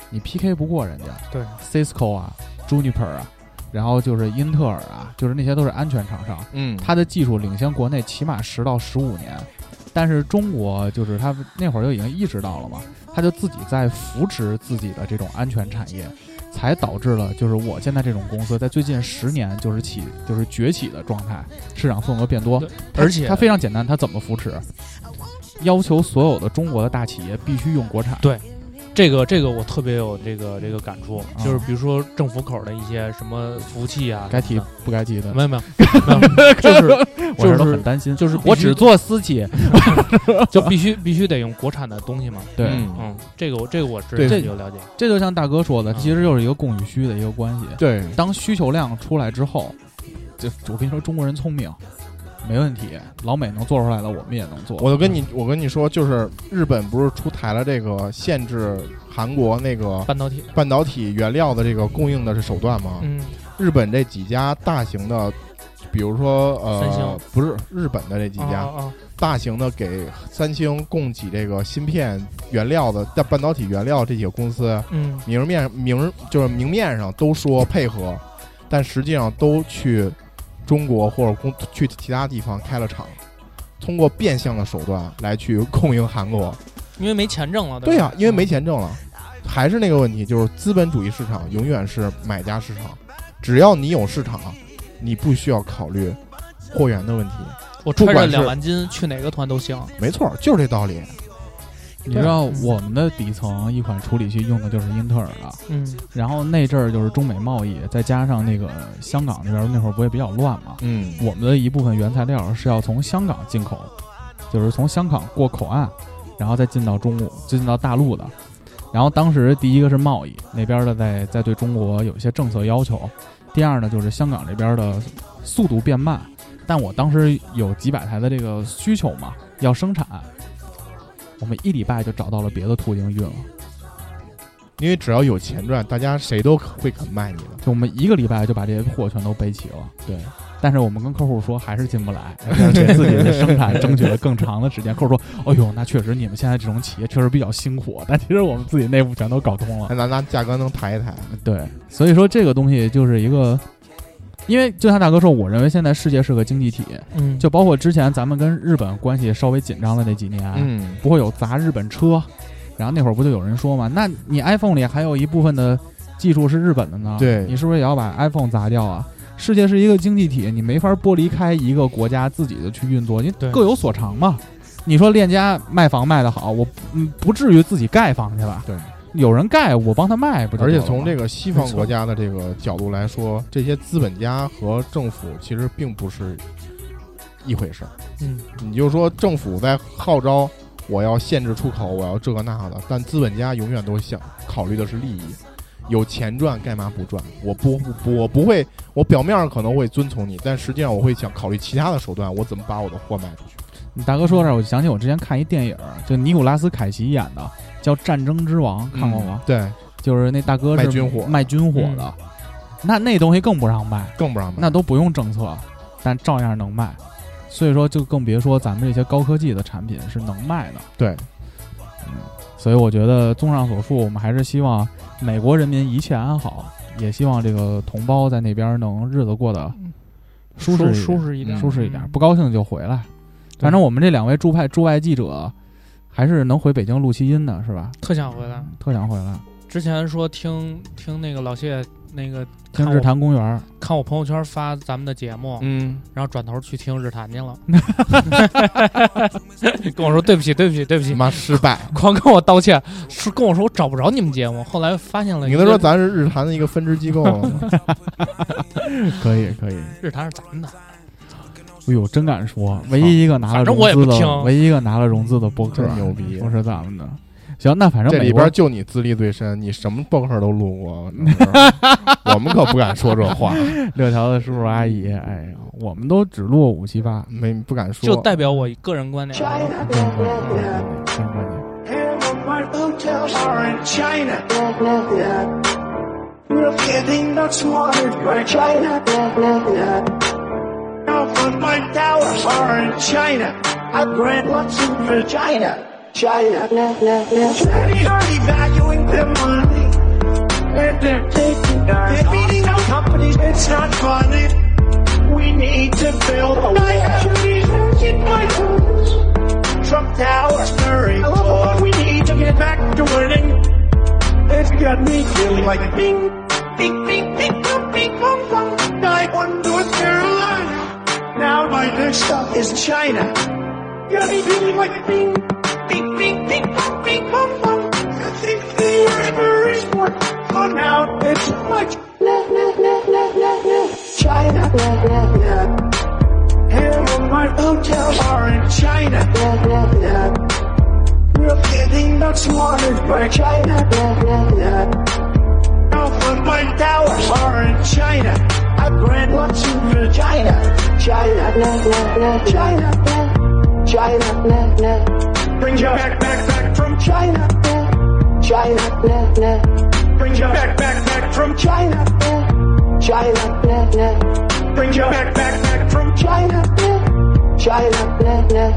你 PK 不过人家。对，Cisco 啊，Juniper 啊，然后就是英特尔啊，就是那些都是安全厂商，嗯，它的技术领先国内起码十到十五年。但是中国就是它那会儿就已经意识到了嘛，它就自己在扶持自己的这种安全产业，才导致了就是我现在这种公司在最近十年就是起就是崛起的状态，市场份额变多而且它非常简单，它怎么扶持？要求所有的中国的大企业必须用国产。对这个这个我特别有这个这个感触，啊。就是比如说政府口的一些什么服务器啊，该提不该提的。的，没有没有，没有 就是 我这都就是很担心。就是我只做私企，就必须必须得用国产的东西嘛。对，嗯。嗯，这个我这个我对。这有了解。这就像大哥说的，嗯。其实就是一个供与需的一个关系。对，当需求量出来之后，就我跟你说，中国人聪明，没问题。老美能做出来的，我们也能做。我就跟你我跟你说，就是日本不是出台了这个限制韩国那个半导体，半导体原料的这个供应的手段吗？嗯日本这几家大型的，比如说三星呃，不是日本的这几家、啊啊大型的给三星供给这个芯片原料的半半导体原料这几个公司，嗯明面明就是明面上都说配合，但实际上都去中国或者公去其他地方开了厂，通过变相的手段来去供应韩国。因为没钱挣了，对呀、因为没钱挣了，还是那个问题，就是资本主义市场永远是买家市场，只要你有市场，你不需要考虑货源的问题。我揣着两万斤去哪个团都行。没错，就是这道理。你知道我们的底层一款处理器用的就是英特尔的，嗯然后那阵儿就是中美贸易，再加上那个香港那边那会儿不也比较乱嘛，嗯，我们的一部分原材料是要从香港进口，就是从香港过口岸，然后再进到中国，进到大陆的。然后当时第一个是贸易那边的在在对中国有一些政策要求，第二呢就是香港这边的速度变慢，但我当时有几百台的这个需求嘛，要生产，我们一礼拜就找到了别的途径运了，因为只要有钱赚，大家谁都会肯卖你的。就我们一个礼拜就把这些货全都备齐了。对，但是我们跟客户说还是进不来，要给自己的生产争取了更长的时间。客户说：“哎呦，那确实你们现在这种企业确实比较辛苦，但其实我们自己内部全都搞通了。那咱拿价格能抬一抬。”对，所以说这个东西就是一个，因为就像大哥说，我认为现在世界是个经济体，嗯，就包括之前咱们跟日本关系稍微紧张的那几年，嗯，不会有砸日本车，然后那会儿不就有人说嘛，那你 iPhone 里还有一部分的技术是日本的呢，对你是不是也要把 iPhone 砸掉啊？世界是一个经济体，你没法剥离开一个国家自己的去运作，你各有所长嘛。你说链家卖房卖得好，我嗯不至于自己盖房去吧？对，有人盖我帮他卖不就而且？从这个西方国家的这个角度来说，这些资本家和政府其实并不是一回事儿。嗯你就说政府在号召我要限制出口，我要这个那的，但资本家永远都想考虑的是利益，有钱赚干嘛不赚？我不不我不会，我表面上可能会遵从你，但实际上我会想考虑其他的手段，我怎么把我的货卖出去？你大哥说这儿，我就想起我之前看一电影，就尼古拉斯凯奇演的，叫《战争之王》，看过吗？对，就是那大哥是卖军火卖军火的，那那东西更不让卖，更不让卖。那都不用政策，但照样能卖。所以说，就更别说咱们这些高科技的产品是能卖的。对，嗯所以我觉得，综上所述，我们还是希望美国人民一切安好，也希望这个同胞在那边能日子过得舒适舒舒适一点，舒适一点，嗯不高兴就回来。反正我们这两位驻派驻外记者还是能回北京录期音的，是吧？特想回来，特想回来。之前说听听那个老谢那个听日坛公园，看我朋友圈发咱们的节目，嗯，然后转头去听日坛去了，跟我说对不起对不起对不起，妈失败，狂跟我道歉，说跟我说我找不着你们节目，后来发现了，你跟他说咱是日坛的一个分支机构，可以可以，日坛是咱的。哎呦，真敢说，唯一一个拿了融资的，唯一一个拿了融资的博客，牛逼，不是咱们的。行，那反正这里边就你资历最深，你什么博客都录过，我们可不敢说这话。六条的叔叔阿姨，哎呀，我们都只录五七八，没不敢说。就代表我个人观点。My towers are in China. I grant lots of vagina. China. Steady, hardy, valuing their money. And they're taking They're beating out companies. It's not funny. We need to build a wall. in my toes. Trump Towers, Murray. We need to get back to winning. It's got me feeling like a bing, bing, bing, bing, my next stop is China. I think the now. It's much. China. Here my hotels are in China. We're getting not slaughtered by China. La, la, my towers are in China. I grant lots of vagina. China, blah, blah, blah, China, China. Bring you back, back, back from China, blah, China, blah, blah. Bring you back, back, back from China, blah, China, blah, blah. Bring you back, back, back from China, blah, China, blah, blah.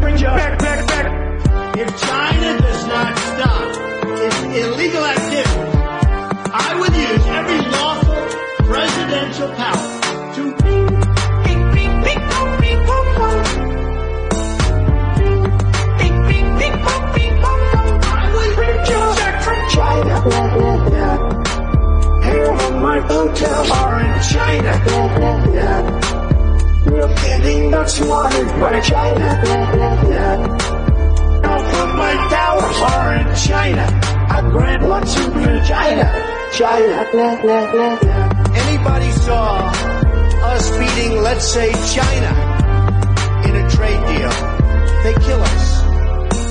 Bring you back, back, back. If China does not stop its illegal activity, I would use every lawful presidential power to beep, I was China. Here my in China. We're getting not slaughtered by China. Half of my towers are in China. I grant one in China. China. China. Anybody saw us beating, let's say, China in a trade deal? They kill us.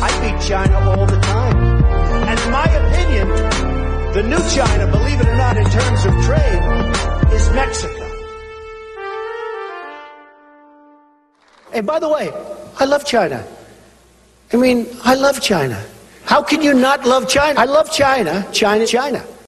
I beat China all the time. And in my opinion, the new China, believe it or not, in terms of trade, is Mexico. And by the way, I love China. I mean, I love China. How can you not love China? I love China, China, China.